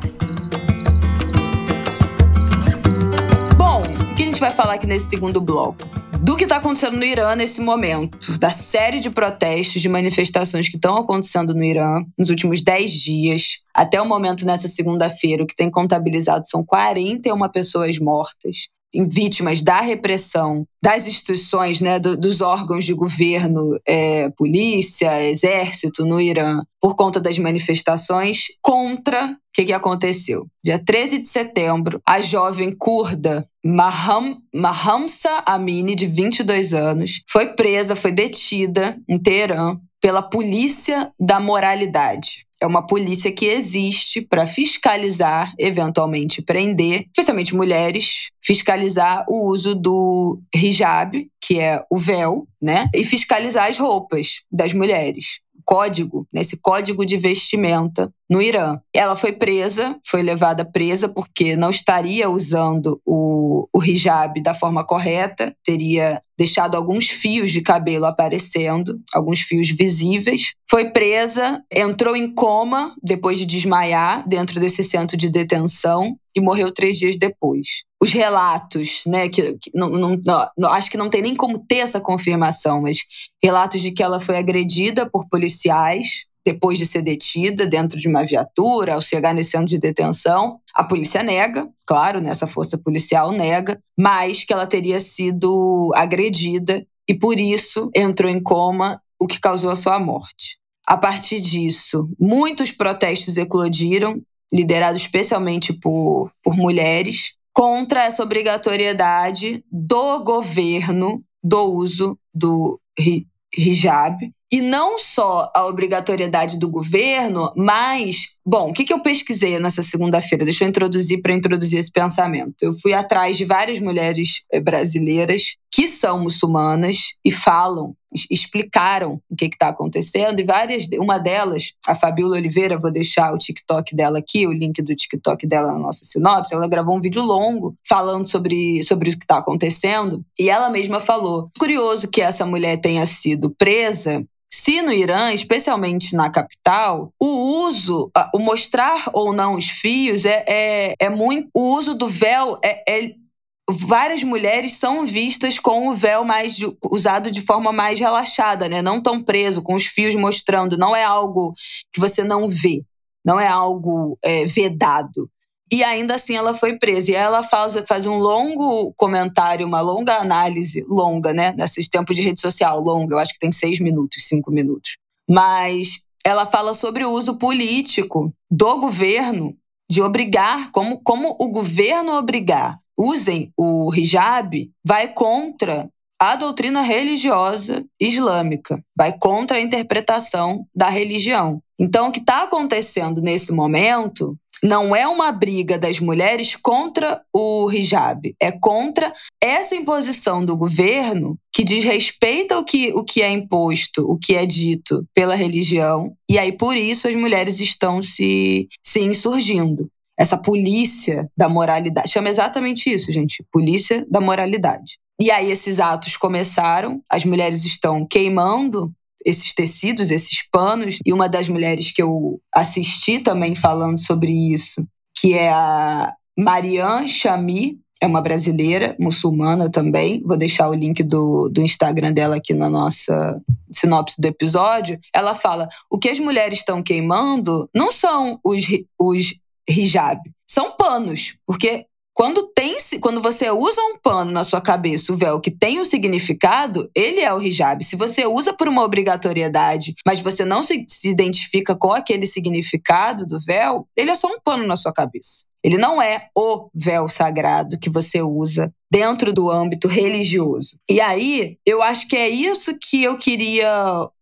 Vai falar aqui nesse segundo bloco? do que está acontecendo no Irã nesse momento, da série de protestos, de manifestações que estão acontecendo no Irã nos últimos 10 dias, até o momento nessa segunda-feira, o que tem contabilizado são 41 pessoas mortas, vítimas da repressão das instituições, né, do, dos órgãos de governo, é, polícia, exército no Irã, por conta das manifestações contra o que, que aconteceu. Dia 13 de setembro, a jovem curda Maham, Mahamsa Amini, de 22 anos, foi presa, foi detida em Teherã pela Polícia da Moralidade é uma polícia que existe para fiscalizar, eventualmente prender, especialmente mulheres, fiscalizar o uso do hijab, que é o véu, né? E fiscalizar as roupas das mulheres código, nesse código de vestimenta no Irã. Ela foi presa, foi levada presa porque não estaria usando o, o hijab da forma correta, teria deixado alguns fios de cabelo aparecendo, alguns fios visíveis. Foi presa, entrou em coma depois de desmaiar dentro desse centro de detenção e morreu três dias depois. Os relatos, né, que, que não, não, não, acho que não tem nem como ter essa confirmação, mas relatos de que ela foi agredida por policiais depois de ser detida dentro de uma viatura, ao chegar nesse centro de detenção. A polícia nega, claro, né, força policial nega, mas que ela teria sido agredida e por isso entrou em coma, o que causou a sua morte. A partir disso, muitos protestos eclodiram liderado especialmente por, por mulheres, contra essa obrigatoriedade do governo do uso do hijab. E não só a obrigatoriedade do governo, mas, bom, o que, eu pesquisei nessa segunda-feira? Deixa eu introduzir para introduzir esse pensamento. Eu fui atrás de várias mulheres eh, brasileiras que são muçulmanas e falam explicaram o que está acontecendo e várias, uma delas, a Fabiola Oliveira, vou deixar o TikTok dela aqui, o link do TikTok dela na nossa sinopse, ela gravou um vídeo longo falando sobre, sobre o que está acontecendo e ela mesma falou, curioso que essa mulher tenha sido presa se no Irã, especialmente na capital, o uso, o mostrar ou não os fios é, é, é muito. O uso do véu é, é várias mulheres são vistas com o véu mais usado de forma mais relaxada, né? Não tão preso, com os fios mostrando. Não é algo que você não vê, não é algo é, vedado. E ainda assim ela foi presa. E ela faz, faz um longo comentário, uma longa análise, longa, né? Nesses tempos de rede social, longa, eu acho que tem seis minutos, cinco minutos. Mas ela fala sobre o uso político do governo de obrigar, como, como o governo obrigar usem o hijab vai contra a doutrina religiosa islâmica, vai contra a interpretação da religião. Então, o que está acontecendo nesse momento não é uma briga das mulheres contra o hijab, é contra essa imposição do governo que desrespeita o que, o que é imposto, o que é dito pela religião, e aí por isso as mulheres estão se, se insurgindo. Essa polícia da moralidade. Chama exatamente isso, gente. Polícia da moralidade. E aí esses atos começaram, as mulheres estão queimando esses tecidos, esses panos. E uma das mulheres que eu assisti também falando sobre isso, que é a Marianne Chami, é uma brasileira, muçulmana também. Vou deixar o link do, do Instagram dela aqui na nossa sinopse do episódio. Ela fala: o que as mulheres estão queimando não são os, os hijab, são panos, porque quando tem, quando você usa um pano na sua cabeça, o véu que tem um significado, ele é o hijab. Se você usa por uma obrigatoriedade, mas você não se, se identifica com aquele significado do véu, ele é só um pano na sua cabeça. Ele não é o véu sagrado que você usa dentro do âmbito religioso. E aí, eu acho que é isso que eu queria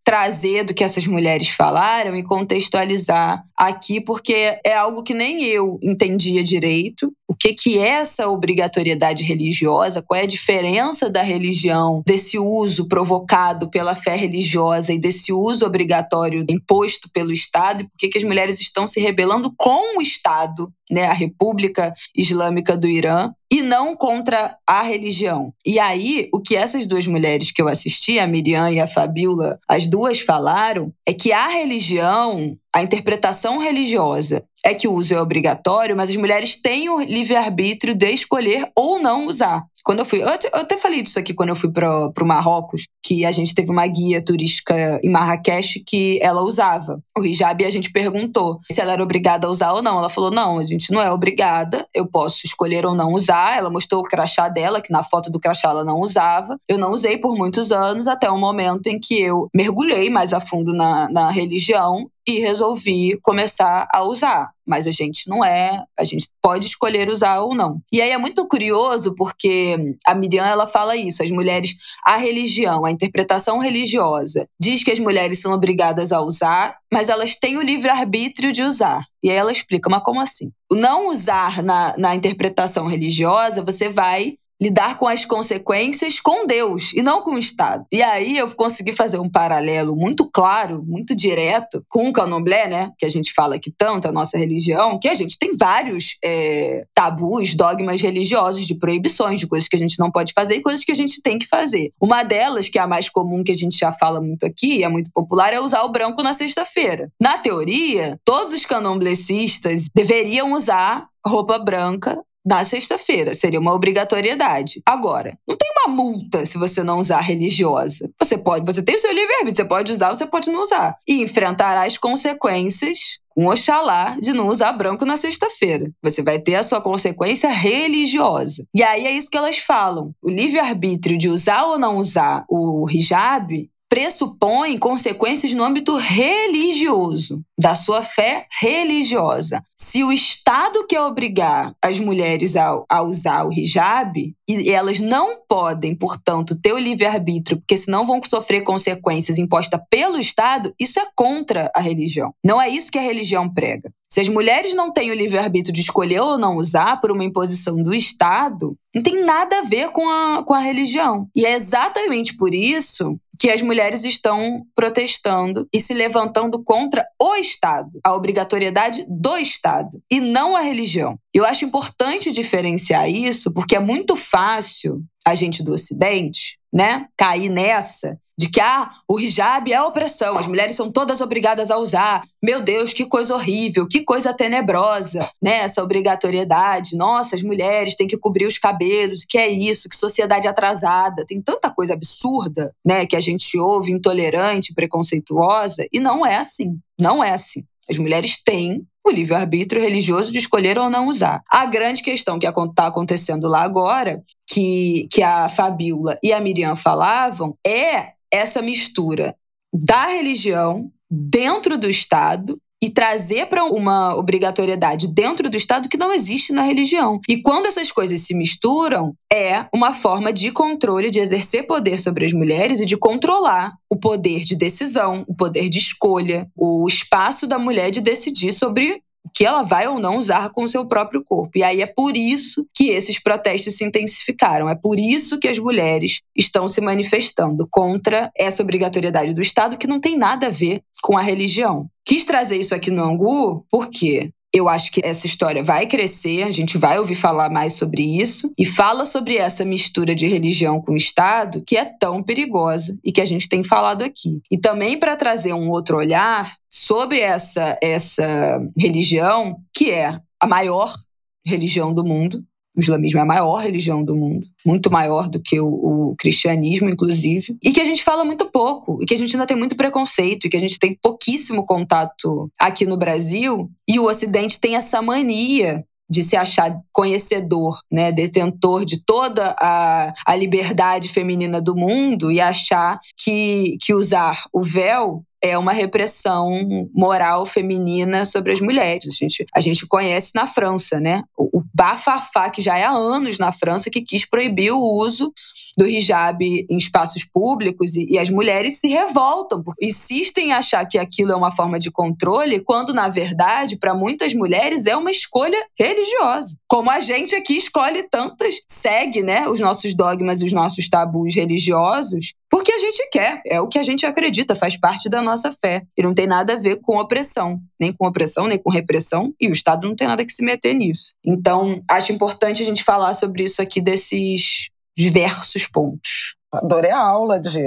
trazer do que essas mulheres falaram e contextualizar aqui, porque é algo que nem eu entendia direito. O que, que é essa obrigatoriedade religiosa? Qual é a diferença da religião, desse uso provocado pela fé religiosa e desse uso obrigatório imposto pelo Estado? E por que, que as mulheres estão se rebelando com o Estado, né, a República Islâmica do Irã, e não contra a religião. E aí, o que essas duas mulheres que eu assisti, a Miriam e a Fabiola, as duas falaram, é que a religião, a interpretação religiosa é que o uso é obrigatório, mas as mulheres têm o livre-arbítrio de escolher ou não usar. Quando eu fui, eu até falei disso aqui quando eu fui para o Marrocos, que a gente teve uma guia turística em Marrakech que ela usava o hijab e a gente perguntou se ela era obrigada a usar ou não. Ela falou: não, a gente não é obrigada, eu posso escolher ou não usar. Ela mostrou o crachá dela, que na foto do crachá ela não usava. Eu não usei por muitos anos, até o momento em que eu mergulhei mais a fundo na, na religião e resolvi começar a usar. Mas a gente não é, a gente pode escolher usar ou não. E aí é muito curioso porque a Miriam ela fala isso, as mulheres, a religião, a interpretação religiosa diz que as mulheres são obrigadas a usar, mas elas têm o livre arbítrio de usar. E aí ela explica, mas como assim? O não usar na, na interpretação religiosa, você vai lidar com as consequências com Deus e não com o Estado. E aí eu consegui fazer um paralelo muito claro, muito direto com o candomblé, né? Que a gente fala aqui tanto, a nossa religião, que a gente tem vários é, tabus, dogmas religiosos, de proibições, de coisas que a gente não pode fazer e coisas que a gente tem que fazer. Uma delas, que é a mais comum, que a gente já fala muito aqui, é muito popular, é usar o branco na sexta-feira. Na teoria, todos os candomblecistas deveriam usar roupa branca na sexta-feira. Seria uma obrigatoriedade. Agora, não tem uma multa se você não usar religiosa. Você pode, você tem o seu livre-arbítrio, você pode usar ou você pode não usar. E enfrentará as consequências com Oxalá de não usar branco na sexta-feira. Você vai ter a sua consequência religiosa. E aí é isso que elas falam. O livre-arbítrio de usar ou não usar o hijab pressupõe consequências no âmbito religioso, da sua fé religiosa. Se o Estado quer obrigar as mulheres a, a usar o hijab, e elas não podem, portanto, ter o livre-arbítrio, porque senão vão sofrer consequências impostas pelo Estado, isso é contra a religião. Não é isso que a religião prega. Se as mulheres não têm o livre-arbítrio de escolher ou não usar por uma imposição do Estado, não tem nada a ver com a, com a religião. E é exatamente por isso que as mulheres estão protestando e se levantando contra o Estado, a obrigatoriedade do Estado e não a religião. Eu acho importante diferenciar isso porque é muito fácil a gente do Ocidente, né, cair nessa de que ah, o hijab é opressão, as mulheres são todas obrigadas a usar. Meu Deus, que coisa horrível, que coisa tenebrosa, né? Essa obrigatoriedade. Nossa, as mulheres têm que cobrir os cabelos, que é isso, que sociedade atrasada. Tem tanta coisa absurda, né, que a gente ouve, intolerante, preconceituosa, e não é assim. Não é assim. As mulheres têm o livre-arbítrio religioso de escolher ou não usar. A grande questão que está acontecendo lá agora, que, que a Fabiola e a Miriam falavam, é essa mistura da religião dentro do Estado e trazer para uma obrigatoriedade dentro do Estado que não existe na religião. E quando essas coisas se misturam, é uma forma de controle, de exercer poder sobre as mulheres e de controlar o poder de decisão, o poder de escolha, o espaço da mulher de decidir sobre o que ela vai ou não usar com o seu próprio corpo. E aí é por isso que esses protestos se intensificaram, é por isso que as mulheres estão se manifestando contra essa obrigatoriedade do Estado que não tem nada a ver com a religião. Quis trazer isso aqui no Angu porque eu acho que essa história vai crescer, a gente vai ouvir falar mais sobre isso e fala sobre essa mistura de religião com Estado que é tão perigosa e que a gente tem falado aqui. E também para trazer um outro olhar sobre essa essa religião que é a maior religião do mundo, o islamismo é a maior religião do mundo, muito maior do que o, o, cristianismo, inclusive, e que a gente fala muito pouco, e que a gente ainda tem muito preconceito, e que a gente tem pouquíssimo contato aqui no Brasil, e o Ocidente tem essa mania de se achar conhecedor, né, detentor de toda a, a liberdade feminina do mundo e achar que, que usar o véu é uma repressão moral feminina sobre as mulheres. A gente, a gente conhece na França, né? O, bafafá que já é há anos na França que quis proibir o uso do hijab em espaços públicos e, e as mulheres se revoltam, insistem em achar que aquilo é uma forma de controle, quando na verdade, para muitas mulheres é uma escolha religiosa. Como a gente aqui escolhe tantas, segue, né, os nossos dogmas, os nossos tabus religiosos porque a gente quer, é o que a gente acredita, faz parte da nossa fé. E não tem nada a ver com opressão, nem com opressão, nem com repressão, e o Estado não tem nada que se meter nisso. Então, acho importante a gente falar sobre isso aqui desses diversos pontos. Adorei a aula de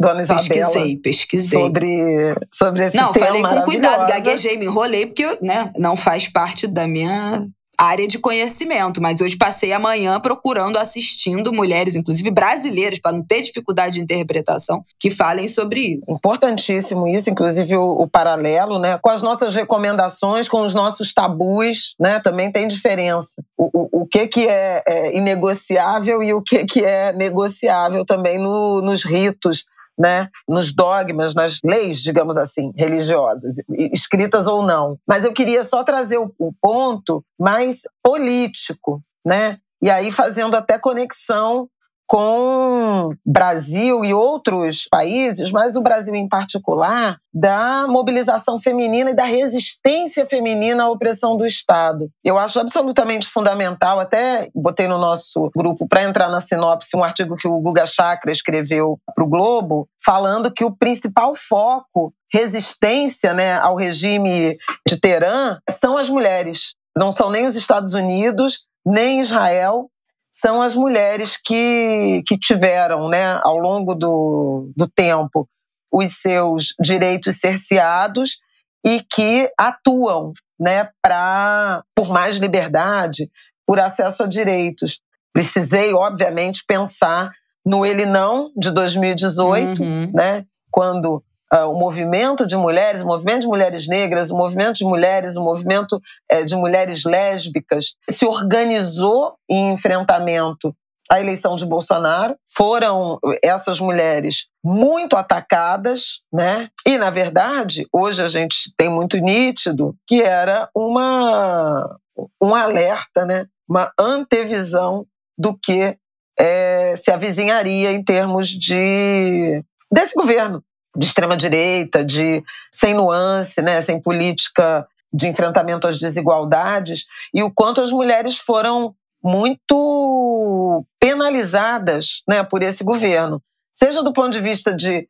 Dona Isabela. Pesquisei, pesquisei. Sobre, sobre esse não, tema falei com cuidado, gaguejei, me enrolei, porque né, não faz parte da minha área de conhecimento, mas hoje passei a manhã procurando, assistindo mulheres, inclusive brasileiras, para não ter dificuldade de interpretação, que falem sobre isso. Importantíssimo isso, inclusive o, o, paralelo, né, com as nossas recomendações, com os nossos tabus, né, também tem diferença. O, o, o que que é, é, inegociável e o que que é negociável também no, nos ritos né, nos dogmas, nas leis, digamos assim, religiosas, escritas ou não. Mas eu queria só trazer o, ponto mais político, né? E aí fazendo até conexão com Brasil e outros países, mas o Brasil em particular, da mobilização feminina e da resistência feminina à opressão do Estado. Eu acho absolutamente fundamental, até botei no nosso grupo para entrar na sinopse um artigo que o Guga Chakra escreveu para o Globo, falando que o principal foco resistência né, ao regime de Teherã são as mulheres. Não são nem os Estados Unidos, nem Israel, são as mulheres que, que tiveram, né, ao longo do, do tempo, os seus direitos cerceados e que atuam né, pra, por mais liberdade, por acesso a direitos. Precisei, obviamente, pensar no Ele Não, de 2018, uhum. né, quando uh, o movimento de mulheres, o movimento de mulheres negras, o movimento de mulheres, o movimento uh, de mulheres lésbicas se organizou em enfrentamento à eleição de Bolsonaro. Foram essas mulheres muito atacadas, né? E na verdade, hoje a gente tem muito nítido que era uma um alerta, né? Uma antevisão do que é, se avizinharia em termos de desse governo, de extrema direita, de sem nuance, né, sem política de enfrentamento às desigualdades e o quanto as mulheres foram muito penalizadas, né, por esse governo, seja do ponto de vista de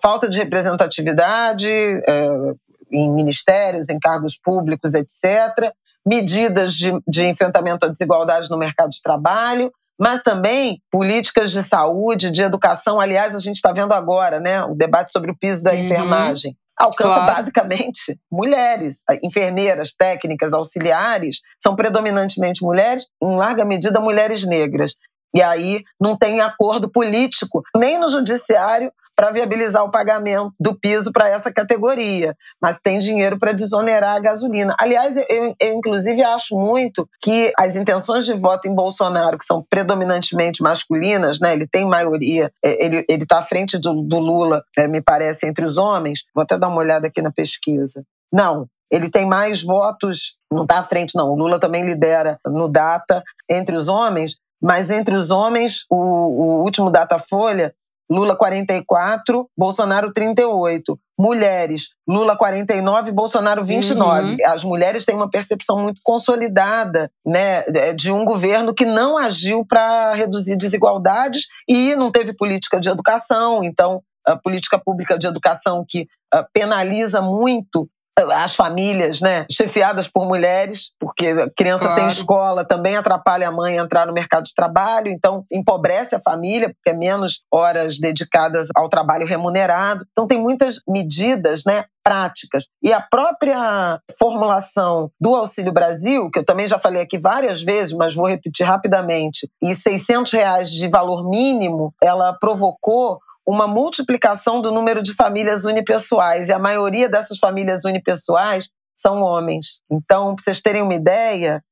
falta de representatividade é, em ministérios, em cargos públicos, etc., medidas de, de enfrentamento à desigualdade no mercado de trabalho, mas também políticas de saúde, de educação. Aliás, a gente está vendo agora né, o debate sobre o piso da uhum. enfermagem. Alcança claro. basicamente mulheres, enfermeiras, técnicas, auxiliares, são predominantemente mulheres, em larga medida mulheres negras. E aí não tem acordo político, nem no judiciário, para viabilizar o pagamento do piso para essa categoria, mas tem dinheiro para desonerar a gasolina. Aliás, eu, eu, inclusive acho muito que as intenções de voto em Bolsonaro, que são predominantemente masculinas, né, ele tem maioria, é, ele está à frente do, do Lula, é, me parece, entre os homens. Vou até dar uma olhada aqui na pesquisa. Não, ele tem mais votos, não está à frente, não. O Lula também lidera no Data entre os homens, mas entre os homens, o, o último Datafolha, Lula 44, Bolsonaro 38. Mulheres, Lula 49, Bolsonaro 29. Uhum. As mulheres têm uma percepção muito consolidada né, de um governo que não agiu para reduzir desigualdades e não teve política de educação. Então, a política pública de educação que ah, penaliza muito as famílias, né, chefiadas por mulheres, porque criança claro. sem escola também atrapalha a mãe a entrar no mercado de trabalho, então empobrece a família, porque é menos horas dedicadas ao trabalho remunerado. Então tem muitas medidas, né, práticas. E a própria formulação do Auxílio Brasil, que eu também já falei aqui várias vezes, mas vou repetir rapidamente, e 600 reais de valor mínimo, ela provocou uma multiplicação do número de famílias unipessoais, e a maioria dessas famílias unipessoais são homens. Então, para vocês terem uma ideia,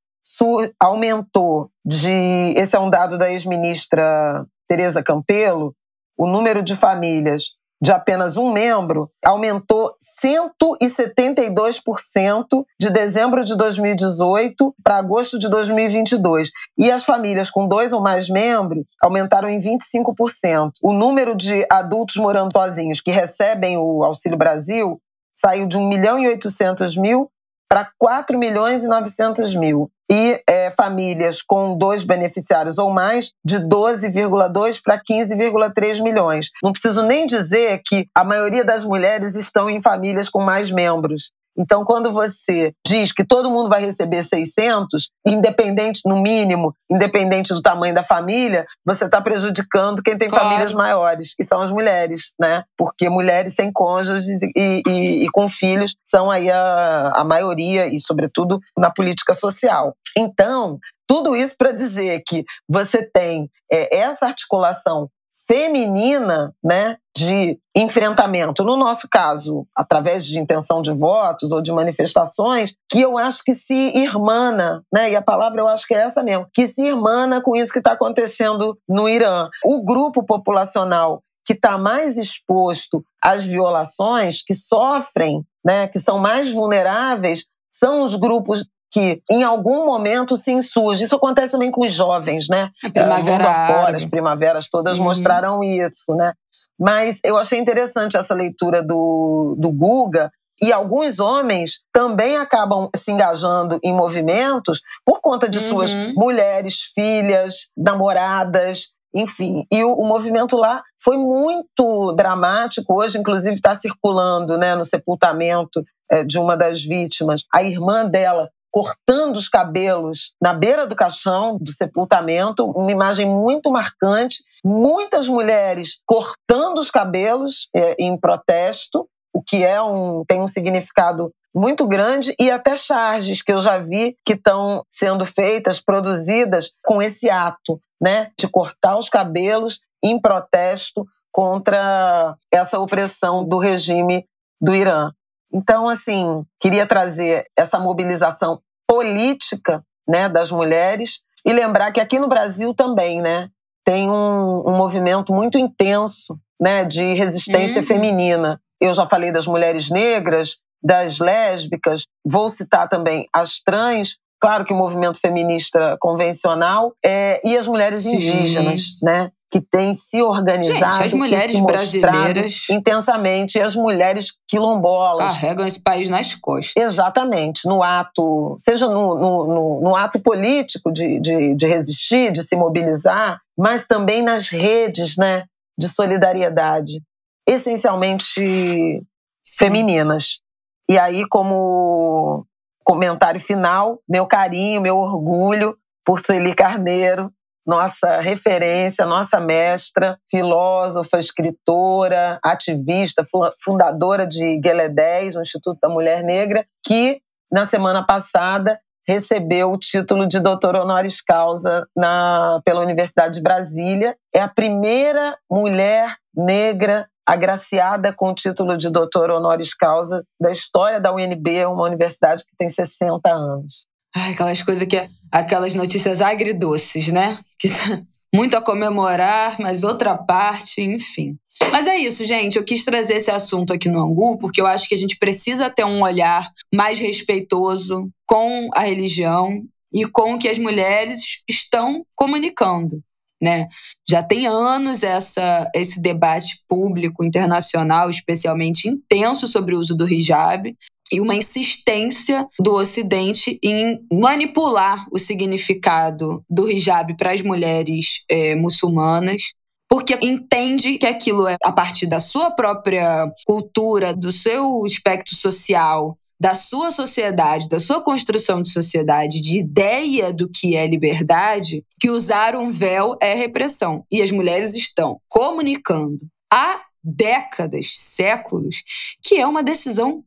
aumentou de. Esse é um dado da ex-ministra Tereza Campelo, o número de famílias de apenas um membro aumentou 172% de dezembro de 2018 para agosto de 2022. E as famílias com dois ou mais membros aumentaram em 25%. O número de adultos morando sozinhos que recebem o Auxílio Brasil saiu de 1 milhão e 800 mil para 4 milhões e 900 mil. E é, famílias com dois beneficiários ou mais, de 12,2 para 15,3 milhões. Não preciso nem dizer que a maioria das mulheres estão em famílias com mais membros. Então, quando você diz que todo mundo vai receber 600, independente, no mínimo, independente do tamanho da família, você está prejudicando quem tem claro. famílias maiores, e são as mulheres, né? Porque mulheres sem cônjuges e, e, e com filhos são aí a, a maioria, e sobretudo na política social. Então, tudo isso para dizer que você tem é, essa articulação feminina, né, de enfrentamento, no nosso caso, através de intenção de votos ou de manifestações, que eu acho que se irmana, né? E a palavra eu acho que é essa mesmo, que se irmana com isso que está acontecendo no Irã. O grupo populacional que está mais exposto às violações, que sofrem, né, que são mais vulneráveis, são os grupos que em algum momento se insurge. Isso acontece também com os jovens, né? A primavera fora, as primaveras todas uhum. mostraram isso, né? Mas eu achei interessante essa leitura do, do Guga, e alguns homens também acabam se engajando em movimentos por conta de uhum. suas mulheres, filhas, namoradas, enfim. E o, o, movimento lá foi muito dramático. Hoje, inclusive, está circulando né, no sepultamento é, de uma das vítimas. A irmã dela cortando os cabelos na beira do caixão do sepultamento, uma imagem muito marcante. Muitas mulheres cortando os cabelos é, em protesto, o que é um, tem um significado muito grande e até charges que eu já vi que estão sendo feitas, produzidas com esse ato, né, de cortar os cabelos em protesto contra essa opressão do regime do Irã. Então, assim, queria trazer essa mobilização política né, das mulheres e lembrar que aqui no Brasil também né, tem um, um movimento muito intenso né, de resistência uhum. feminina. Eu já falei das mulheres negras, das lésbicas, vou citar também as trans, claro que o movimento feminista convencional, é, e as mulheres Sim. indígenas, né? Que tem se organizado, Gente, as mulheres brasileiras intensamente, e as mulheres quilombolas carregam esse país nas costas. Exatamente, no ato, seja no, no, no, no ato político de, de, de, resistir, de se mobilizar, mas também nas redes, né, de solidariedade, essencialmente femininas. E aí, como comentário final, meu carinho, meu orgulho por Sueli Carneiro, nossa referência, nossa mestra, filósofa, escritora, ativista, fundadora de Guelé 10, o Instituto da Mulher Negra, que na semana passada recebeu o título de doutor honoris causa na, pela Universidade de Brasília. É a primeira mulher negra agraciada com o título de doutor honoris causa da história da UNB, uma universidade que tem 60 anos. Ai, aquelas coisas que. Aquelas notícias agridoces, né? Que tá muito a comemorar, mas outra parte, enfim. Mas é isso, gente. Eu quis trazer esse assunto aqui no Angu porque eu acho que a gente precisa ter um olhar mais respeitoso com a religião e com o que as mulheres estão comunicando. Né? Já tem anos essa, esse debate público internacional, especialmente intenso, sobre o uso do hijab e uma insistência do Ocidente em manipular o significado do hijab para as mulheres é, muçulmanas porque entende que aquilo é a partir da sua própria cultura, do seu espectro social, da sua sociedade, da sua construção de sociedade, de ideia do que é liberdade, que usar um véu é repressão. E as mulheres estão comunicando há décadas, séculos, que é uma decisão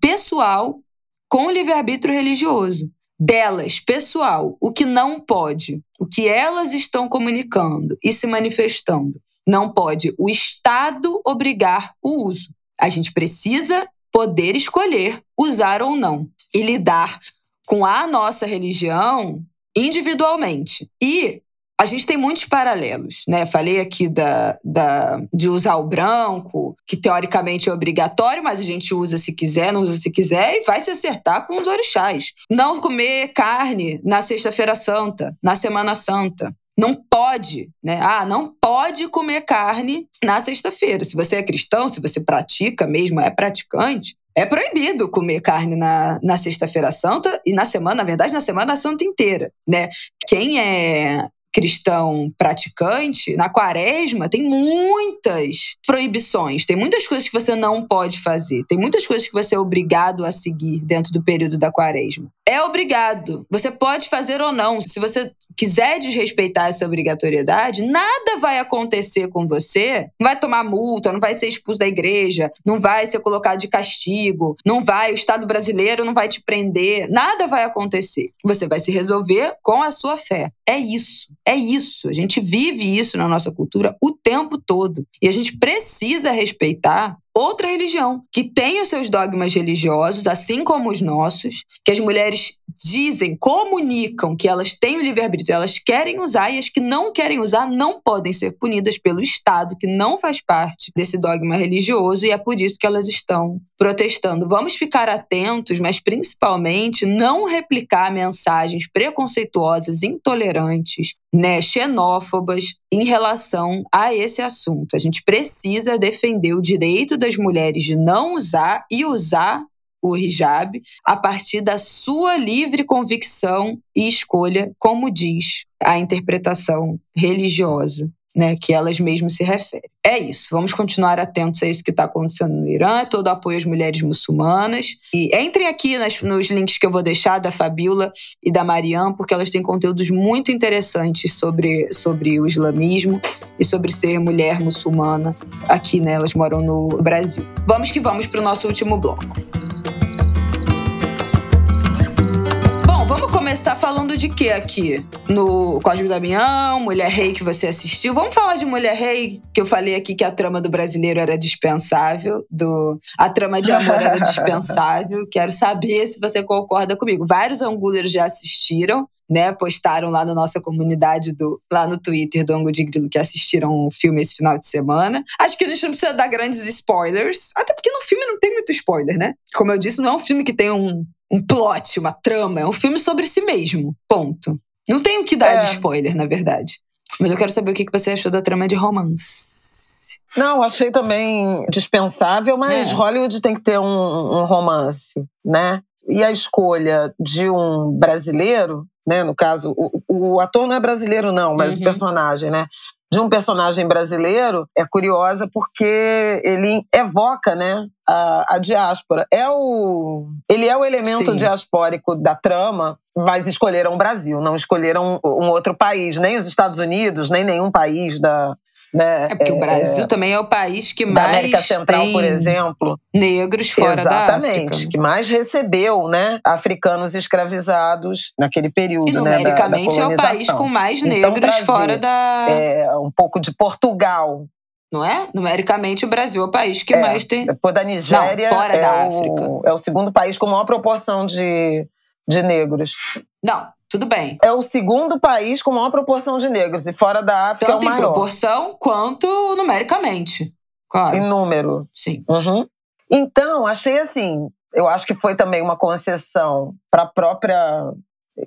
pessoal com livre-arbítrio religioso delas, pessoal, o que não pode, o que elas estão comunicando e se manifestando. Não pode o Estado obrigar o uso. A gente precisa poder escolher usar ou não e lidar com a nossa religião individualmente. E a gente tem muitos paralelos, né? Falei aqui da, da, de usar o branco, que teoricamente é obrigatório, mas a gente usa se quiser, não usa se quiser, e vai se acertar com os orixás. Não comer carne na Sexta-feira Santa, na Semana Santa. Não pode, né? Ah, não pode comer carne na sexta-feira. Se você é cristão, se você pratica mesmo, é praticante, é proibido comer carne na, na Sexta-feira Santa e na semana, na verdade, na Semana Santa inteira, né? Quem é cristão praticante, na quaresma tem muitas proibições, tem muitas coisas que você não pode fazer, tem muitas coisas que você é obrigado a seguir dentro do período da quaresma. É obrigado. Você pode fazer ou não. Se você quiser desrespeitar essa obrigatoriedade, nada vai acontecer com você. Não vai tomar multa, não vai ser expulso da igreja, não vai ser colocado de castigo, não vai, o Estado brasileiro não vai te prender, nada vai acontecer. Você vai se resolver com a sua fé. É isso. É isso. A gente vive isso na nossa cultura o tempo todo. E a gente precisa respeitar outra religião, que tem os seus dogmas religiosos, assim como os nossos, que as mulheres dizem, comunicam que elas têm o livre-arbítrio, elas querem usar e as que não querem usar não podem ser punidas pelo Estado, que não faz parte desse dogma religioso, e é por isso que elas estão protestando. Vamos ficar atentos, mas principalmente não replicar mensagens preconceituosas, intolerantes, né, xenófobas em relação a esse assunto. A gente precisa defender o direito das mulheres de não usar e usar o hijab a partir da sua livre convicção e escolha, como diz a interpretação religiosa né, que elas mesmas se referem. É isso, vamos continuar atentos a isso que está acontecendo no Irã, é todo apoio às mulheres muçulmanas. E entrem aqui nas, nos links que eu vou deixar da Fabiola e da Mariam, porque elas têm conteúdos muito interessantes sobre, sobre o islamismo e sobre ser mulher muçulmana aqui, né? Elas moram no Brasil. Vamos que vamos para o nosso último bloco. Começar falando de quê aqui? No Código Damião, Mulher Rei que você assistiu. Vamos falar de Mulher Rei, que eu falei aqui que a trama do brasileiro era dispensável, do a trama de amor era dispensável. Quero saber se você concorda comigo. Vários angulers já assistiram. Né, postaram lá na nossa comunidade do lá no Twitter do Ango Digno que assistiram o filme esse final de semana. Acho que a gente não precisa dar grandes spoilers, até porque no filme não tem muito spoiler, né? Como eu disse, não é um filme que tem um, um plot, uma trama. É um filme sobre si mesmo. Ponto. Não tem o que dar é. de spoiler, na verdade. Mas eu quero saber o que você achou da trama de romance. Não, achei também dispensável, mas é. Hollywood tem que ter um, um, romance, né? E a escolha de um brasileiro, né? No caso, o, o ator não é brasileiro, não, mas uhum. o personagem, né? de um personagem brasileiro é curiosa porque ele evoca, né, a, a diáspora. É o, ele é o elemento Sim. diaspórico da trama, mas escolheram o Brasil, não escolheram um outro país, nem os Estados Unidos, nem nenhum país da, né? É porque é, o Brasil é, também é o país que mais América Central, tem por exemplo, negros fora Exatamente, da África. Exatamente, que mais recebeu, né, africanos escravizados naquele período, e numericamente né, da, da é o país com mais então, negros então, Brasil, fora da é um pouco de Portugal, não é? Numericamente, o Brasil é o país que é, mais tem. Depois da Nigéria. Não, fora é da o, África. É o segundo país com maior proporção de, de negros. Não, tudo bem. É o segundo país com maior proporção de negros, e fora da África Tanto é o maior. em proporção quanto numericamente. Claro. Em número. Sim. Uhum. Então, achei assim, eu acho que foi também uma concessão para a própria,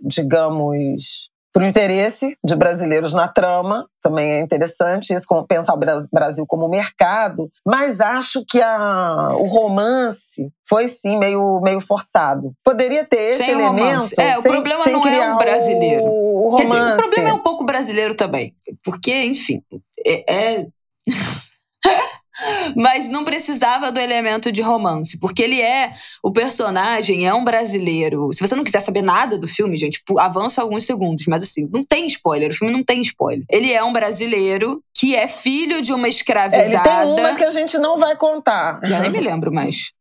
digamos, para o interesse de brasileiros na trama, também é interessante isso, como pensar o Brasil como mercado, mas acho que a, o romance foi sim meio, meio forçado. Poderia ter esse sem elemento. Romance. É, o sem, problema sem não é o brasileiro. O, o dizer, o problema é um pouco brasileiro também. Porque, enfim, é... é... Mas não precisava do elemento de romance, porque ele é. O personagem é um brasileiro. Se você não quiser saber nada do filme, gente, avança alguns segundos, mas assim, não tem spoiler. O filme não tem spoiler. Ele é um brasileiro que é filho de uma escravizada. É, ele tem umas que a gente não vai contar. Já nem me lembro mais.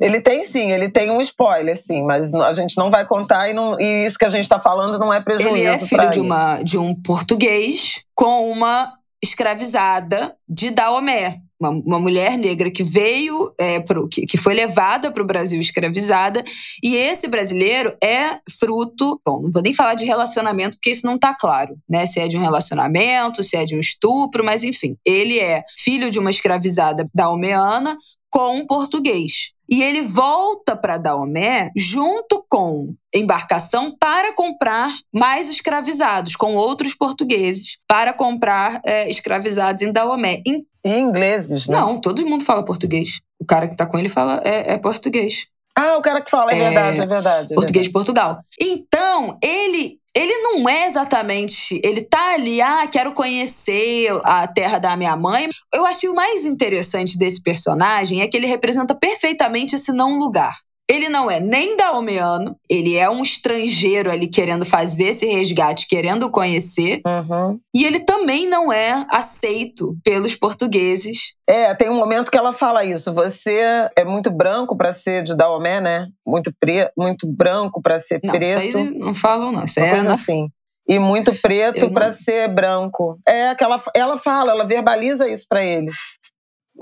Ele tem sim, ele tem um spoiler, sim, mas a gente não vai contar e, não, e isso que a gente está falando não é prejuízo. Ele é filho de, uma, de um português com uma escravizada de Daomé uma, uma mulher negra que veio, é, pro, que, que foi levada para o Brasil escravizada, e esse brasileiro é fruto, bom, não vou nem falar de relacionamento, porque isso não está claro, né? Se é de um relacionamento, se é de um estupro, mas enfim, ele é filho de uma escravizada dalmeana com um português. E ele volta para Daomé junto com embarcação para comprar mais escravizados, com outros portugueses, para comprar é, escravizados em Daomé. Em... E ingleses, né? Não, todo mundo fala português. O cara que está com ele fala é, é português. Ah, o cara que fala, é, é verdade, é verdade. É português verdade. de Portugal. Então, ele ele não é exatamente. Ele tá ali, ah, quero conhecer a terra da minha mãe. Eu achei o mais interessante desse personagem é que ele representa perfeitamente esse não lugar. Ele não é nem daomeano, ele é um estrangeiro ali querendo fazer esse resgate, querendo conhecer. Uhum. E ele também não é aceito pelos portugueses. É, tem um momento que ela fala isso. Você é muito branco para ser de Daomé, né? Muito, pre... muito branco para ser não, preto. Isso aí não falam, não. Isso Uma é coisa na... assim. E muito preto para ser branco. É aquela. Ela fala, ela verbaliza isso para ele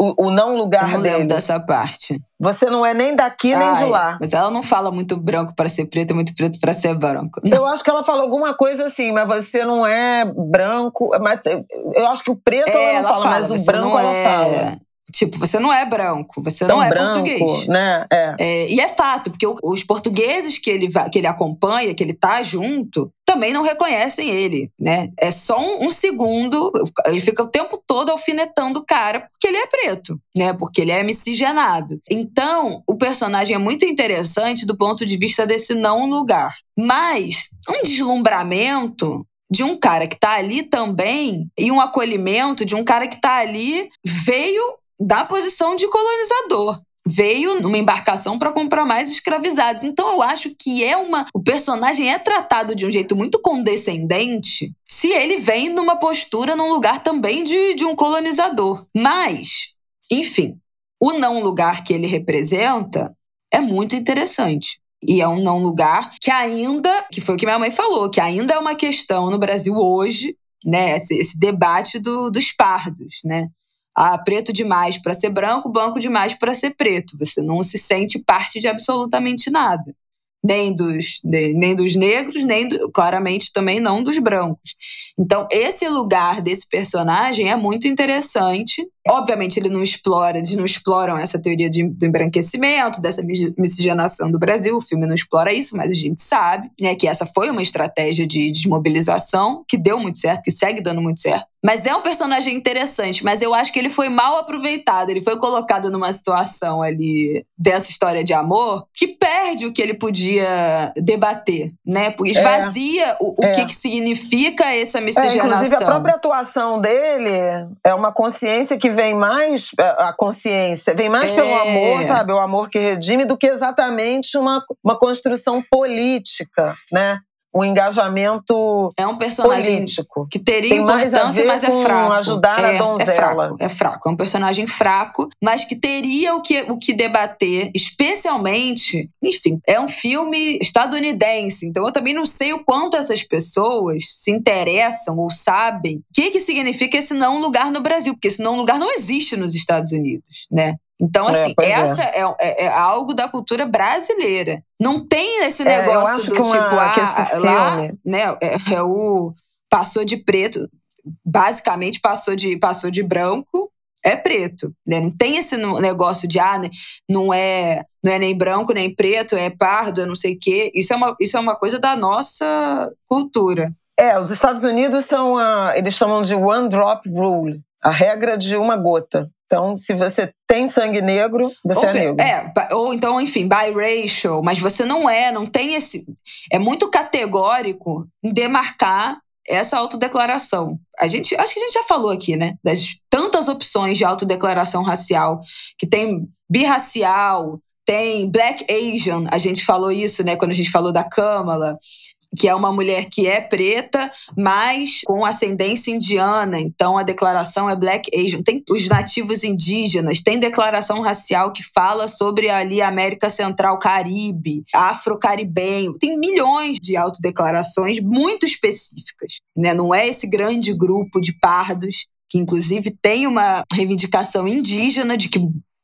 o, o não lugar eu dele. lembro dessa parte. Você não é nem daqui Ai, nem de lá. Mas ela não fala muito branco para ser preto, muito preto para ser branco. Não. Eu acho que ela fala alguma coisa assim, mas você não é branco. Mas eu acho que o preto é, ela não ela fala, fala, mas o branco ela é... fala. Tipo, você não é branco, você Tão não é branco, português. Né? É. É, e é fato, porque os portugueses que ele, que ele acompanha, que ele tá junto, também não reconhecem ele, né? É só um, um, segundo, ele fica o tempo todo alfinetando o cara porque ele é preto, né? Porque ele é miscigenado. Então, o personagem é muito interessante do ponto de vista desse não lugar. Mas um deslumbramento de um cara que tá ali também e um acolhimento de um cara que tá ali veio da posição de colonizador. Veio numa embarcação para comprar mais escravizados. Então eu acho que é uma. O personagem é tratado de um jeito muito condescendente se ele vem numa postura, num lugar também de, de um colonizador. Mas, enfim, o não lugar que ele representa é muito interessante. E é um não lugar que ainda, que foi o que minha mãe falou, que ainda é uma questão no Brasil hoje, né? Esse, esse debate do, dos pardos, né? Ah, preto demais para ser branco, branco demais para ser preto. Você não se sente parte de absolutamente nada. Nem dos, nem dos negros, nem do, claramente também não dos brancos. Então, esse lugar desse personagem é muito interessante. Obviamente, ele não explora, eles não exploram essa teoria de, do embranquecimento, dessa miscigenação do Brasil. O filme não explora isso, mas a gente sabe né, que essa foi uma estratégia de desmobilização que deu muito certo, que segue dando muito certo. Mas é um personagem interessante, mas eu acho que ele foi mal aproveitado. Ele foi colocado numa situação ali dessa história de amor que perde o que ele podia debater, né? Porque esvazia é, o, o é. que, que significa essa miscigenação. É, inclusive, a própria atuação dele é uma consciência que vem mais. É, a consciência vem mais pelo É. amor, sabe? O amor que redime, do que exatamente uma, uma construção política, né? Um engajamento É um personagem político. que teria Tem mais a importância, mas é fraco. ajudar a é, donzela. É fraco, é fraco. É um personagem fraco, mas que teria o que, o que debater, especialmente, enfim, é um filme estadunidense, então eu também não sei o quanto essas pessoas se interessam ou sabem o que, que significa esse não lugar no Brasil, porque esse não lugar não existe nos Estados Unidos, né? Então, é, assim, é, essa é. É, é. algo da cultura brasileira. Não tem esse é, negócio do tipo, uma, ah, lá, né? É, o passou de preto, basicamente passou de, passou de branco, é preto, né? Não tem esse negócio de ah, né? não é não é nem branco nem preto, é pardo, é não sei o quê. Isso é uma isso é uma coisa da nossa cultura. É, os Estados Unidos são a, eles chamam de one drop rule, a regra de uma gota. Então, se você tem sangue negro, você ou, é negro. É, ou então, enfim, biracial, mas você não é, não tem esse. É muito categórico em demarcar essa autodeclaração. A gente, acho que a gente já falou aqui, né? Das tantas opções de autodeclaração racial, que tem birracial, tem Black Asian, a gente falou isso, né, quando a gente falou da Kamala que é uma mulher que é preta, mas com ascendência indiana. Então a declaração é Black Asian. Tem os nativos indígenas, tem declaração racial que fala sobre ali América Central Caribe, afro-caribenho. Tem milhões de autodeclarações muito específicas. Né? Não é esse grande grupo de pardos que inclusive tem uma reivindicação indígena de que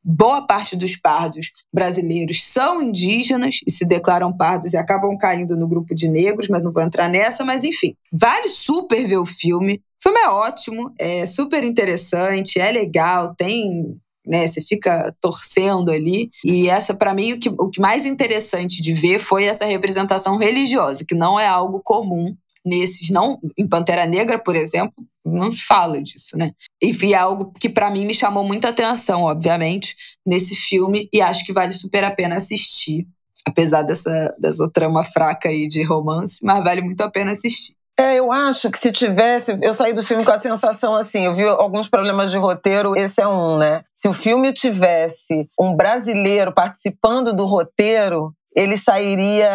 boa parte dos pardos brasileiros são indígenas e se declaram pardos e acabam caindo no grupo de negros, mas não vou entrar nessa, mas enfim. Vale super ver o filme. O filme é ótimo, é super interessante, é legal, tem né? Você fica torcendo ali. E essa, para mim, o que, o que mais interessante de ver foi essa representação religiosa, que não é algo comum nesses, não em Pantera Negra, por exemplo, não se fala disso, né? Enfim, é algo que para mim me chamou muita atenção, obviamente, nesse filme e acho que vale super a pena assistir, apesar dessa, dessa trama fraca aí de romance, mas vale muito a pena assistir. É, eu acho que se tivesse. Eu saí do filme com a sensação assim: eu vi alguns problemas de roteiro, esse é um, né? Se o filme tivesse um brasileiro participando do roteiro, ele sairia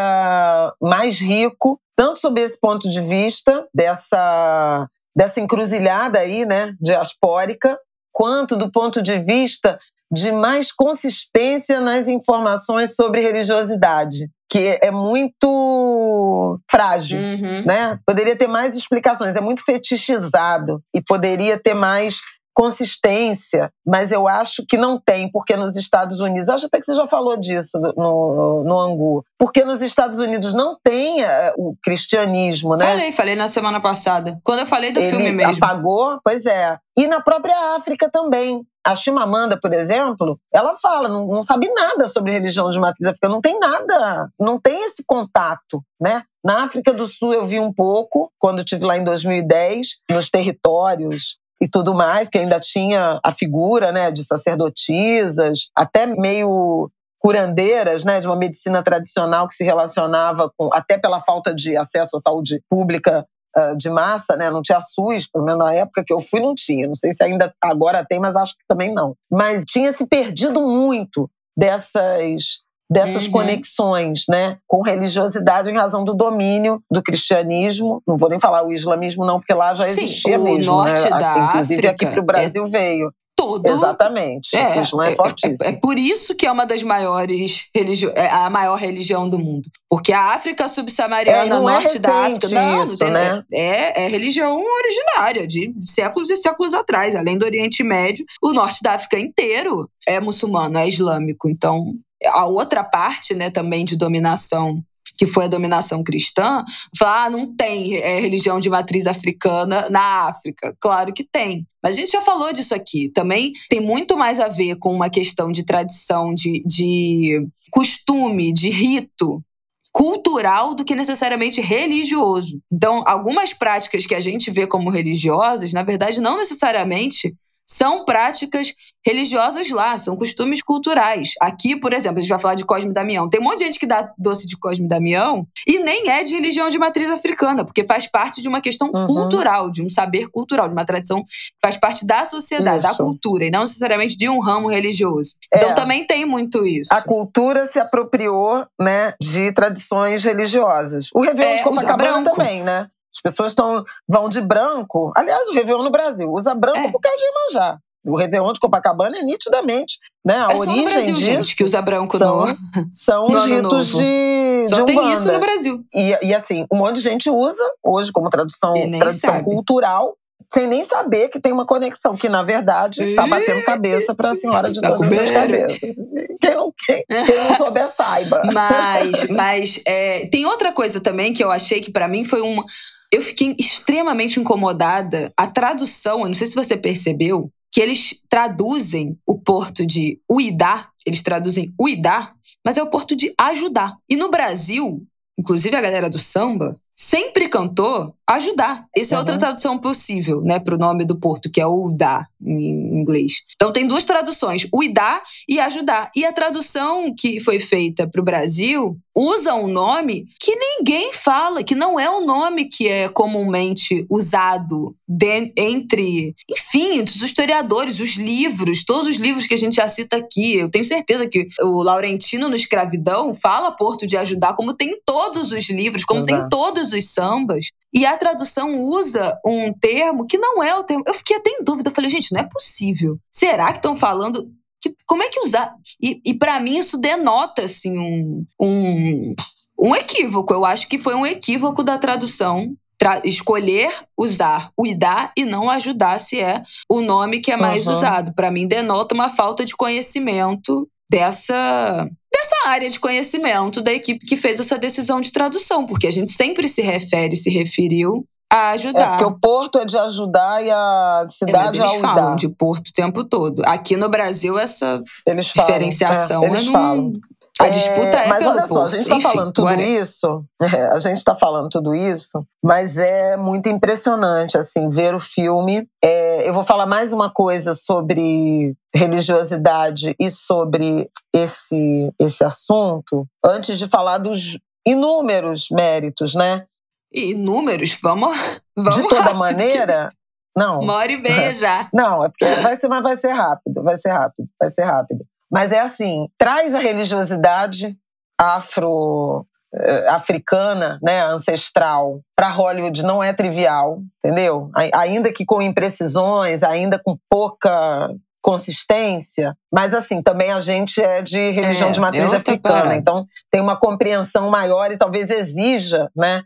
mais rico, tanto sob esse ponto de vista, dessa dessa encruzilhada aí, né, diaspórica, quanto do ponto de vista de mais consistência nas informações sobre religiosidade, que é muito frágil, uhum. né? Poderia ter mais explicações, é muito fetichizado e poderia ter mais consistência, mas eu acho que não tem, porque nos Estados Unidos, acho até que você já falou disso no, no Angu, porque nos Estados Unidos não tem uh, o cristianismo, né? Falei, falei na semana passada, quando eu falei do Ele filme mesmo. apagou, pois é. E na própria África também. A Chimamanda, por exemplo, ela fala, não, não sabe nada sobre religião de matriz africana, não tem nada, não tem esse contato, né? Na África do Sul eu vi um pouco, quando estive lá em 2010, nos territórios e tudo mais, que ainda tinha a figura né, de sacerdotisas, até meio curandeiras, né, de uma medicina tradicional que se relacionava com, até pela falta de acesso à saúde pública uh, de massa, né, não tinha SUS, pelo menos na época que eu fui não tinha, não sei se ainda agora tem, mas acho que também não. Mas tinha se perdido muito dessas dessas uhum. conexões, né, com religiosidade em razão do domínio do cristianismo. Não vou nem falar o islamismo não, porque lá já existia Sim, o mesmo, norte né? da Inclusive África aqui para o Brasil é veio. Todo. Exatamente. É, é, é. É, é, por isso que é uma das maiores religiões, é a maior religião do mundo. Porque a África subsaariana, é, norte da África, não, isso, não tem, né? é, é religião originária de séculos e séculos atrás. Além do Oriente Médio, o norte da África inteiro é muçulmano, é islâmico. Então, a outra parte, né, também de dominação que foi a dominação cristã, falar, ah, não tem é, religião de matriz africana na África. Claro que tem. Mas a gente já falou disso aqui. Também tem muito mais a ver com uma questão de tradição, de, de costume, de rito cultural do que necessariamente religioso. Então, algumas práticas que a gente vê como religiosas, na verdade, não necessariamente são práticas religiosas lá, são costumes culturais. Aqui, por exemplo, a gente vai falar de Cosme Damião. Tem um monte de gente que dá doce de Cosme Damião e nem é de religião de matriz africana, porque faz parte de uma questão uhum. cultural, de um saber cultural, de uma tradição que faz parte da sociedade, isso. da cultura, e não necessariamente de um ramo religioso. Então é. também tem muito isso. A cultura se apropriou, né, de tradições religiosas. O Réveillon é, de Copacabana também, né? As pessoas tão, vão de branco. Aliás, o Réveillon no Brasil usa branco é. por causa de Iemanjá. O Réveillon de Copacabana é nitidamente, né? A é origem Brasil, disso gente, que usa branco são, no São no os ritos de, Só de tem Umbanda. isso no Brasil. E, e assim, um monte de gente usa hoje como tradução, tradução cultural sem nem saber que tem uma conexão, que na verdade está batendo cabeça para a senhora de todas as cabeças. Quem não, quem, quem não souber, saiba. Mas, mas é, tem outra coisa também que eu achei que para mim foi uma. Eu fiquei extremamente incomodada. A tradução, eu não sei se você percebeu, que eles traduzem o porto de Uidá, eles traduzem Uidá, mas é o porto de ajudar. E no Brasil, inclusive a galera do samba, sempre cantou ajudar. Essa uhum. é outra tradução possível, né, para o nome do porto, que é Uidá em inglês. Então tem duas traduções, Uidá e ajudar. E a tradução que foi feita para o Brasil usa um nome que ninguém fala, que não é o nome que é comumente usado de, entre, enfim, os historiadores, os livros, todos os livros que a gente já cita aqui. Eu tenho certeza que o Laurentino no Escravidão fala Porto de Ajudar, como tem todos os livros, como Exato. tem todos os sambas. E a tradução usa um termo que não é o termo. Eu fiquei até em dúvida. Eu falei, gente, não é possível. Será que estão falando. Que, como é que usar? E, e para mim isso denota, assim, um, um, um equívoco. Eu acho que foi um equívoco da tradução Tra escolher usar o idar e não ajudar se é o nome que é mais uhum. usado. Para mim, denota uma falta de conhecimento dessa dessa área de conhecimento da equipe que fez essa decisão de tradução, porque a gente sempre se refere, se referiu a ajudar. É porque o porto é de ajudar e a cidade é, mas eles falam de porto o tempo todo. Aqui no Brasil essa eles diferenciação falam, é, eles não, falam. A disputa é, é Mas olha só, a gente está falando tudo isso, é, a gente está falando tudo isso, mas é muito impressionante, assim, ver o filme. É, eu vou falar mais uma coisa sobre religiosidade e sobre esse, esse assunto, antes de falar dos inúmeros méritos, né? Inúmeros? Vamos, vamos De toda rápido. maneira, não. Uma hora e meia já. Não, é porque vai ser, mas vai ser rápido, vai ser rápido, vai ser rápido. Mas é assim, traz a religiosidade afro eh, africana, né, ancestral, para Hollywood não é trivial, entendeu? Ainda que com imprecisões, ainda com pouca consistência, mas assim, também a gente é de religião é, de matriz africana, então tem uma compreensão maior e talvez exija, né,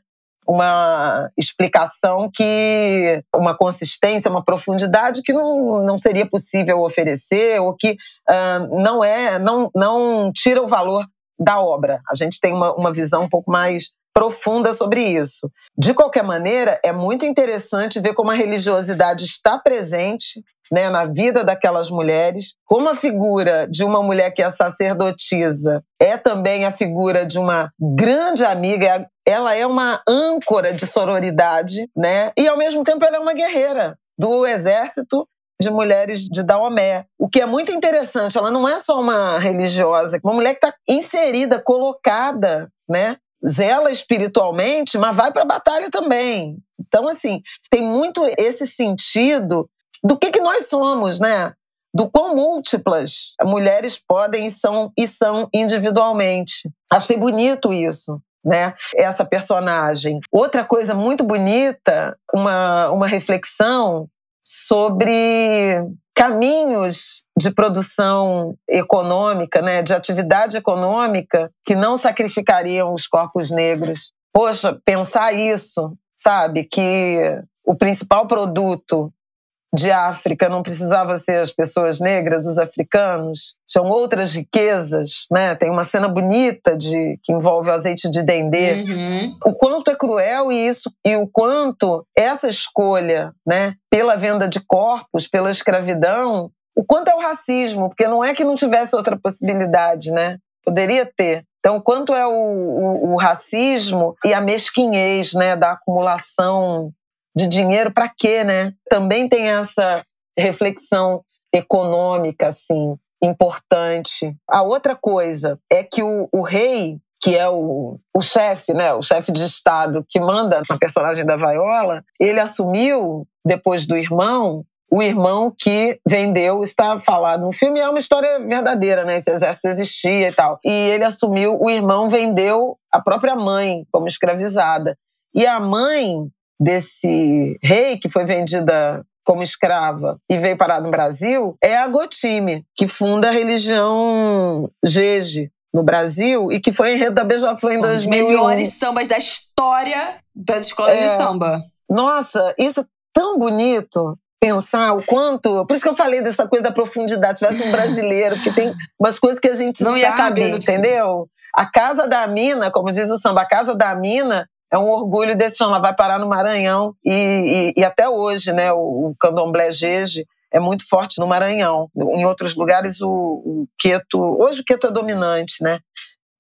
uma explicação que uma consistência, uma profundidade que não, não seria possível oferecer ou que uh, não é não, não tira o valor da obra. A gente tem uma, uma visão um pouco mais profunda sobre isso. De qualquer maneira, é muito interessante ver como a religiosidade está presente né, na vida daquelas mulheres, como a figura de uma mulher que é sacerdotisa é também a figura de uma grande amiga, ela é uma âncora de sororidade, né? E ao mesmo tempo ela é uma guerreira do exército de mulheres de Daomé. O que é muito interessante, ela não é só uma religiosa, uma mulher que está inserida, colocada, né? Zela espiritualmente, mas vai para a batalha também. Então, assim, tem muito esse sentido do que, que nós somos, né? Do quão múltiplas mulheres podem e são, e são individualmente. Achei bonito isso. Né? Essa personagem. Outra coisa muito bonita, uma, uma reflexão sobre caminhos de produção econômica, né, de atividade econômica que não sacrificariam os corpos negros. Poxa, pensar isso, sabe, que o principal produto de África não precisava ser as pessoas negras, os africanos, são outras riquezas, né? Tem uma cena bonita de que envolve o azeite de dendê. Uhum. O quanto é cruel isso e o quanto essa escolha, né, pela venda de corpos, pela escravidão, o quanto é o racismo, porque não é que não tivesse outra possibilidade, né? Poderia ter. Então, quanto é o, o, o racismo e a mesquinhez, né, da acumulação de dinheiro para quê, né? Também tem essa reflexão econômica, assim, importante. A outra coisa é que o, o rei, que é o, o chefe, né, o chefe de Estado que manda na personagem da Vaiola, ele assumiu, depois do irmão, o irmão que vendeu, está falado no filme, é uma história verdadeira, né? Esse exército existia e tal. E ele assumiu, o irmão vendeu a própria mãe como escravizada. E a mãe desse rei que foi vendida como escrava e veio parar no Brasil é a Gotime, que funda a religião Jeje no Brasil e que foi enredo da Beija-Flor em 2000. Os melhores sambas da história das escolas é, de samba. Nossa, isso tão bonito pensar o quanto. Por isso que eu falei dessa coisa da profundidade. Se tivesse um brasileiro, que tem umas coisas que a gente Não sabe, caber entendeu? A casa da mina, como diz o samba, a casa da mina é um orgulho desse. Ela vai parar no Maranhão e, e, e até hoje, né? O, o candomblé Jeje é muito forte no Maranhão. Em outros lugares, o, o queto. Hoje o queto é dominante, né?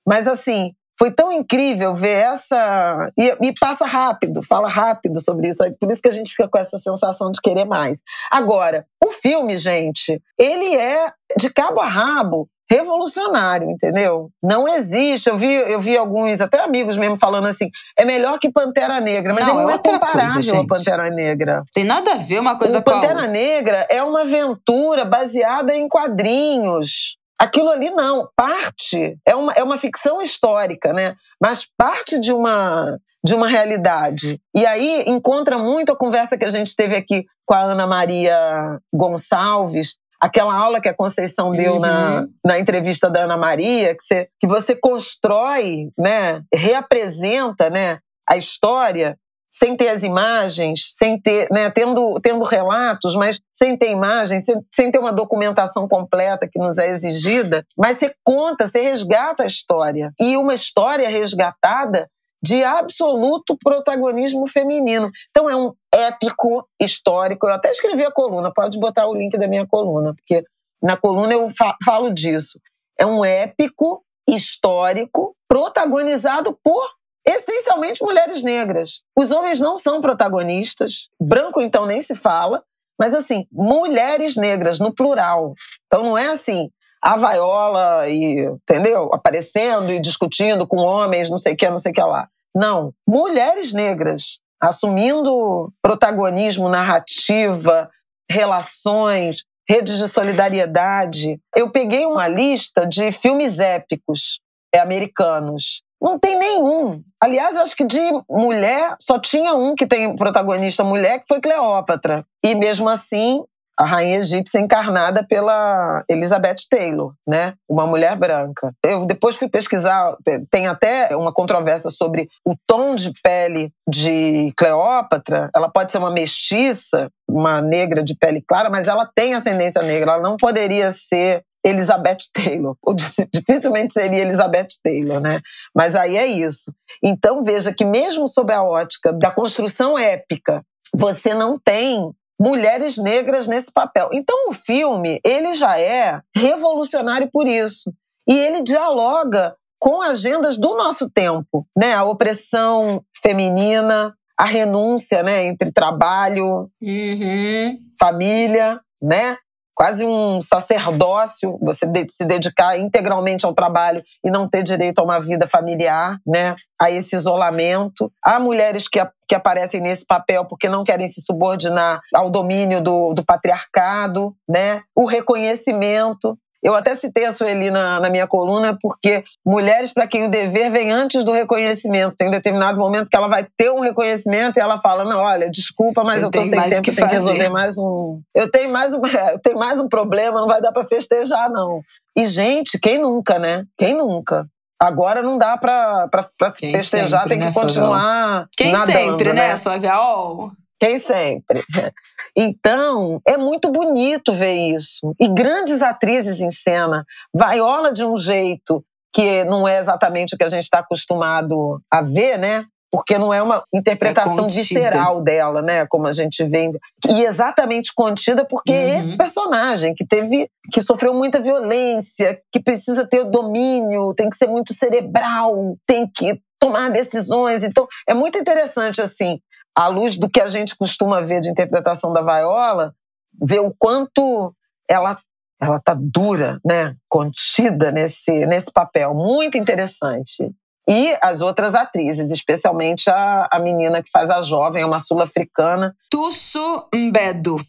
Mas assim, foi tão incrível ver essa. E, e, passa rápido, fala rápido sobre isso. Por isso que a gente fica com essa sensação de querer mais. Agora, o filme, gente, ele é de cabo a rabo revolucionário, entendeu? Não existe. Eu vi, eu vi alguns, até amigos mesmo, falando assim: é melhor que Pantera Negra, mas não, ele não é, é comparável coisa, a Pantera Negra. Tem nada a ver uma coisa o com a Pantera Negra é uma aventura baseada em quadrinhos. Aquilo ali não, parte, é uma, é uma ficção histórica, né? Mas parte de uma, de uma realidade. E aí encontra muito a conversa que a gente teve aqui com a Ana Maria Gonçalves, aquela aula que a Conceição deu uhum. na, na entrevista da Ana Maria, que você, que você constrói, né, reapresenta né, a história sem ter as imagens, sem ter, né, tendo, tendo relatos, mas sem ter imagens, sem, sem ter uma documentação completa que nos é exigida, mas você conta, você resgata a história. E uma história resgatada de absoluto protagonismo feminino. Então é um épico histórico. Eu até escrevi a coluna, pode botar o link da minha coluna, porque na coluna eu falo disso. É um épico histórico protagonizado por essencialmente mulheres negras. Os homens não são protagonistas, branco então nem se fala, mas assim, mulheres negras no plural. Então não é assim, a vaiola e, entendeu? Aparecendo e discutindo com homens, não sei o que, não sei o que lá. Não, mulheres negras assumindo protagonismo, narrativa, relações, redes de solidariedade. Eu peguei uma lista de filmes épicos americanos não tem nenhum. Aliás, acho que de mulher só tinha um que tem protagonista mulher, que foi Cleópatra. E mesmo assim, a rainha egípcia encarnada pela Elizabeth Taylor, né? Uma mulher branca. Eu depois fui pesquisar, tem até uma controvérsia sobre o tom de pele de Cleópatra. Ela pode ser uma mestiça, uma negra de pele clara, mas ela tem ascendência negra. Ela não poderia ser Elizabeth Taylor. Dificilmente seria Elizabeth Taylor, né? Mas aí é isso. Então veja que mesmo sob a ótica da construção épica, você não tem mulheres negras nesse papel. Então o filme, ele já é revolucionário por isso. E ele dialoga com agendas do nosso tempo, né? A opressão feminina, a renúncia, né, entre trabalho, uhum. família, né? quase um sacerdócio, você se dedicar integralmente ao trabalho e não ter direito a uma vida familiar, né? A esse isolamento. Há mulheres que, que aparecem nesse papel porque não querem se subordinar ao domínio do, do patriarcado, né? O reconhecimento. Eu até citei a Sueli na, na minha coluna, porque mulheres para quem o dever vem antes do reconhecimento. Tem um determinado momento que ela vai ter um reconhecimento e ela fala: Não, olha, desculpa, mas eu, eu tô sem tempo, que tenho que resolver mais um. Eu tenho mais um, eu tenho mais um problema, não vai dar para festejar, não. E, gente, quem nunca, né? Quem nunca? Agora não dá pra se festejar, tem que né, continuar. Quem nadando, sempre, né, né Flávia? Oh. Quem sempre? Então, é muito bonito ver isso. E grandes atrizes em cena. Vaiola de um jeito que não é exatamente o que a gente está acostumado a ver, né? Porque não é uma interpretação é visceral dela, né? Como a gente vê. E exatamente contida porque uhum. é esse personagem que teve. que sofreu muita violência, que precisa ter domínio, tem que ser muito cerebral, tem que tomar decisões. Então, é muito interessante, assim, à luz do que a gente costuma ver de interpretação da Viola, ver o quanto ela ela tá dura, né, contida nesse nesse papel, muito interessante. E as outras atrizes, especialmente a, a menina que faz a jovem, é uma sul-africana. Tusso Mbedu,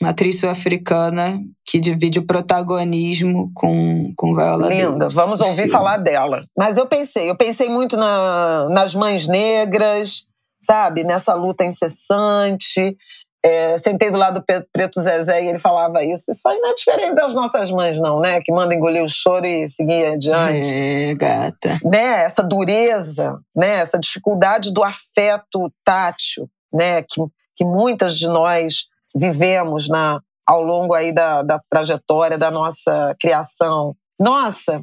uma atriz sul-africana que divide o protagonismo com, com Viola Linda, Davis, vamos ouvir filme. falar dela. Mas eu pensei, eu pensei muito na, nas mães negras, sabe? Nessa luta incessante. É, sentei do lado do Preto Zezé e ele falava isso. Isso aí não é diferente das nossas mães, não, né? Que mandam engolir o choro e seguir adiante. É, gata. Né? Essa dureza, né? Essa dificuldade do afeto tátil, né? Que, que muitas de nós vivemos na, ao longo aí da, da trajetória da nossa criação. Nossa,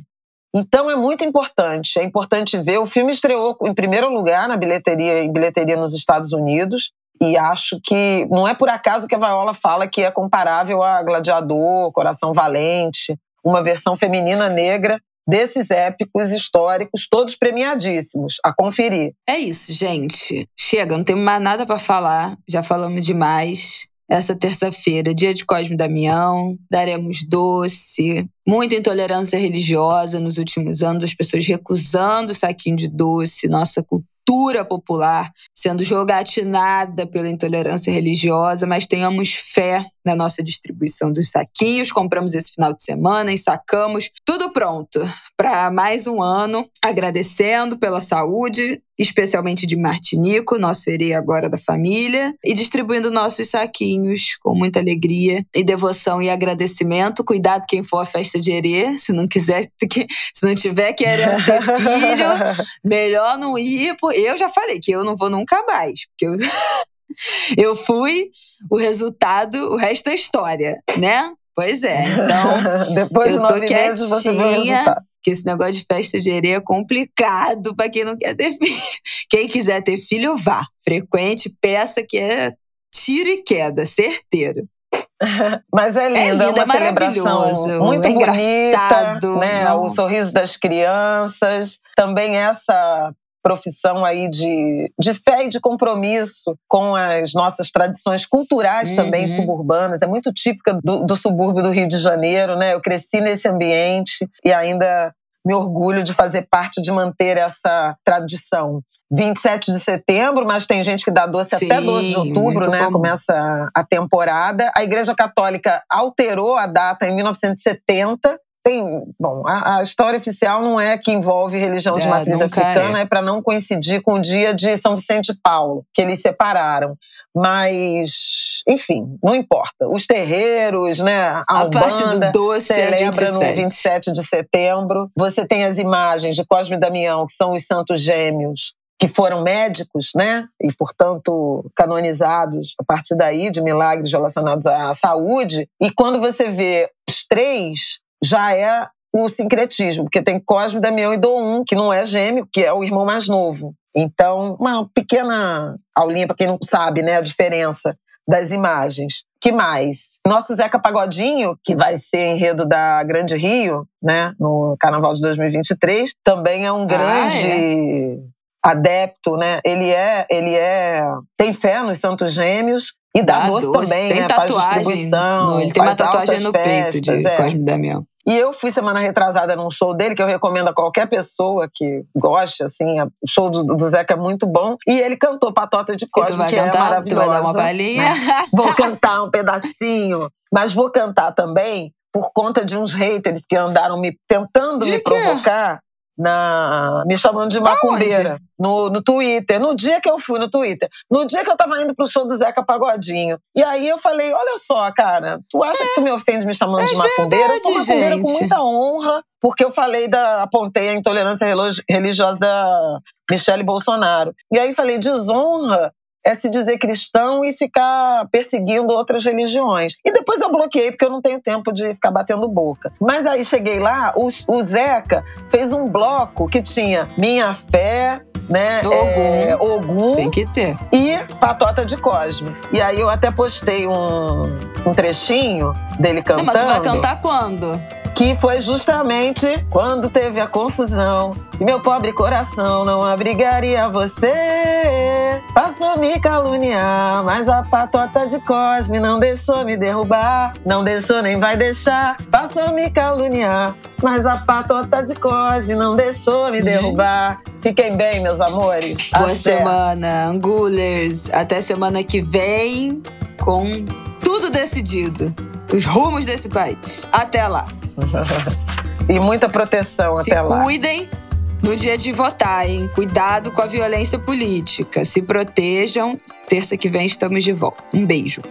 então é muito importante. É importante ver. O filme estreou em primeiro lugar na bilheteria, em bilheteria nos Estados Unidos. E acho que não é por acaso que a Viola fala que é comparável a Gladiador, Coração Valente, uma versão feminina negra desses épicos históricos, todos premiadíssimos. A conferir. É isso, gente. Chega, não temos mais nada para falar. Já falamos demais. Essa terça-feira, dia de Cosme Damião, daremos doce, muita intolerância religiosa nos últimos anos, as pessoas recusando o saquinho de doce, nossa cultura cultura popular sendo jogatinada pela intolerância religiosa, mas tenhamos fé na nossa distribuição dos saquinhos. Compramos esse final de semana e sacamos tudo pronto para mais um ano, agradecendo pela saúde, especialmente de Martinico, nosso herê agora da família, e distribuindo nossos saquinhos com muita alegria e devoção e agradecimento. Cuidado quem for à festa de herê, se não quiser, se não tiver querendo ter filho, melhor não ir. Eu já falei que eu não vou nunca mais, porque eu eu fui, o resultado, o resto é história, né? Pois é. Então, depois de nove meses você viu o resultado. Que esse negócio de festa de areia é complicado para quem não quer ter filho. Quem quiser ter filho, vá. Frequente, peça que é tiro e queda, certeiro. Mas é lindo, é, lindo, é uma é celebração muito é engraçado, bonita, né? O sorriso das crianças, também essa profissão aí de, de fé e de compromisso com as nossas tradições culturais uhum. também suburbanas. É muito típica do, do subúrbio do Rio de Janeiro, né? Eu cresci nesse ambiente e ainda me orgulho de fazer parte de manter essa tradição. 27 de setembro, mas tem gente que dá doce Sim, até 12 de outubro, né? Comum. Começa a temporada. A Igreja Católica alterou a data em 1970 tem, bom, a, a, história oficial não é que envolve religião de é, matriz africana, é, é para não coincidir com o dia de São Vicente e Paulo, que eles separaram. Mas, enfim, não importa. Os terreiros, né, a, a parte do doce é celebra é no 27 de setembro. Você tem as imagens de Cosme e Damião, que são os santos gêmeos, que foram médicos, né, e portanto canonizados a partir daí de milagres relacionados à saúde. E quando você vê os três já é o sincretismo, porque tem Cosme, Damião e Dom, que não é gêmeo, que é o irmão mais novo. Então, uma pequena aulinha para quem não sabe, né, a diferença das imagens. Que mais? Nosso Zeca Pagodinho, que vai ser enredo da Grande Rio, né, no Carnaval de 2023, também é um grande ah, é? adepto, né? Ele é, ele é tem fé nos Santos Gêmeos e dá, dá doce, doce, também, tem né? Tatuagem, faz distribuição, no, ele tem uma tatuagem no festas, peito de é. Cosme Damião. E eu fui semana retrasada num show dele, que eu recomendo a qualquer pessoa que goste, assim, o show do, do Zeca é muito bom. E ele cantou Patota de Cosme, que é cantar? é maravilhosa. Tu vai dar uma palhinha? Vou cantar um pedacinho, mas vou cantar também por conta de uns haters que andaram me tentando de me quê? provocar na me chamando de macumbeira no, no Twitter. No dia que eu fui no Twitter, no dia que eu tava indo pro show do Zeca Pagodinho. E aí eu falei: olha só, cara, tu acha é, que tu me ofende me chamando é de macumbeira? Verdade, eu sou macumbeira gente. com muita honra, porque eu falei da. apontei a intolerância religiosa da Michele Bolsonaro. E aí falei: desonra é se dizer cristão e ficar perseguindo outras religiões. E depois eu bloqueei, porque eu não tenho tempo de ficar batendo boca. Mas aí cheguei lá, o, o Zeca fez um bloco que tinha Minha Fé, né? Ogum. É, Ogum. Tem que ter. E Patota de Cosme. E aí eu até postei um, um trechinho dele cantando. Não, mas tu vai cantar quando? Que foi justamente quando teve a confusão e meu pobre coração não abrigaria você. Passou me caluniar, mas a patota de Cosme não deixou me derrubar, não deixou nem vai deixar. Passou me caluniar, mas a patota de Cosme não deixou me derrubar. Fiquem bem, meus amores. Boa Até. semana, Angulers. Até semana que vem com tudo decidido. Os rumos desse país. Até lá. e muita proteção Se até lá. Se cuidem no dia de votar, hein? Cuidado com a violência política. Se protejam. Terça que vem estamos de volta. Um beijo.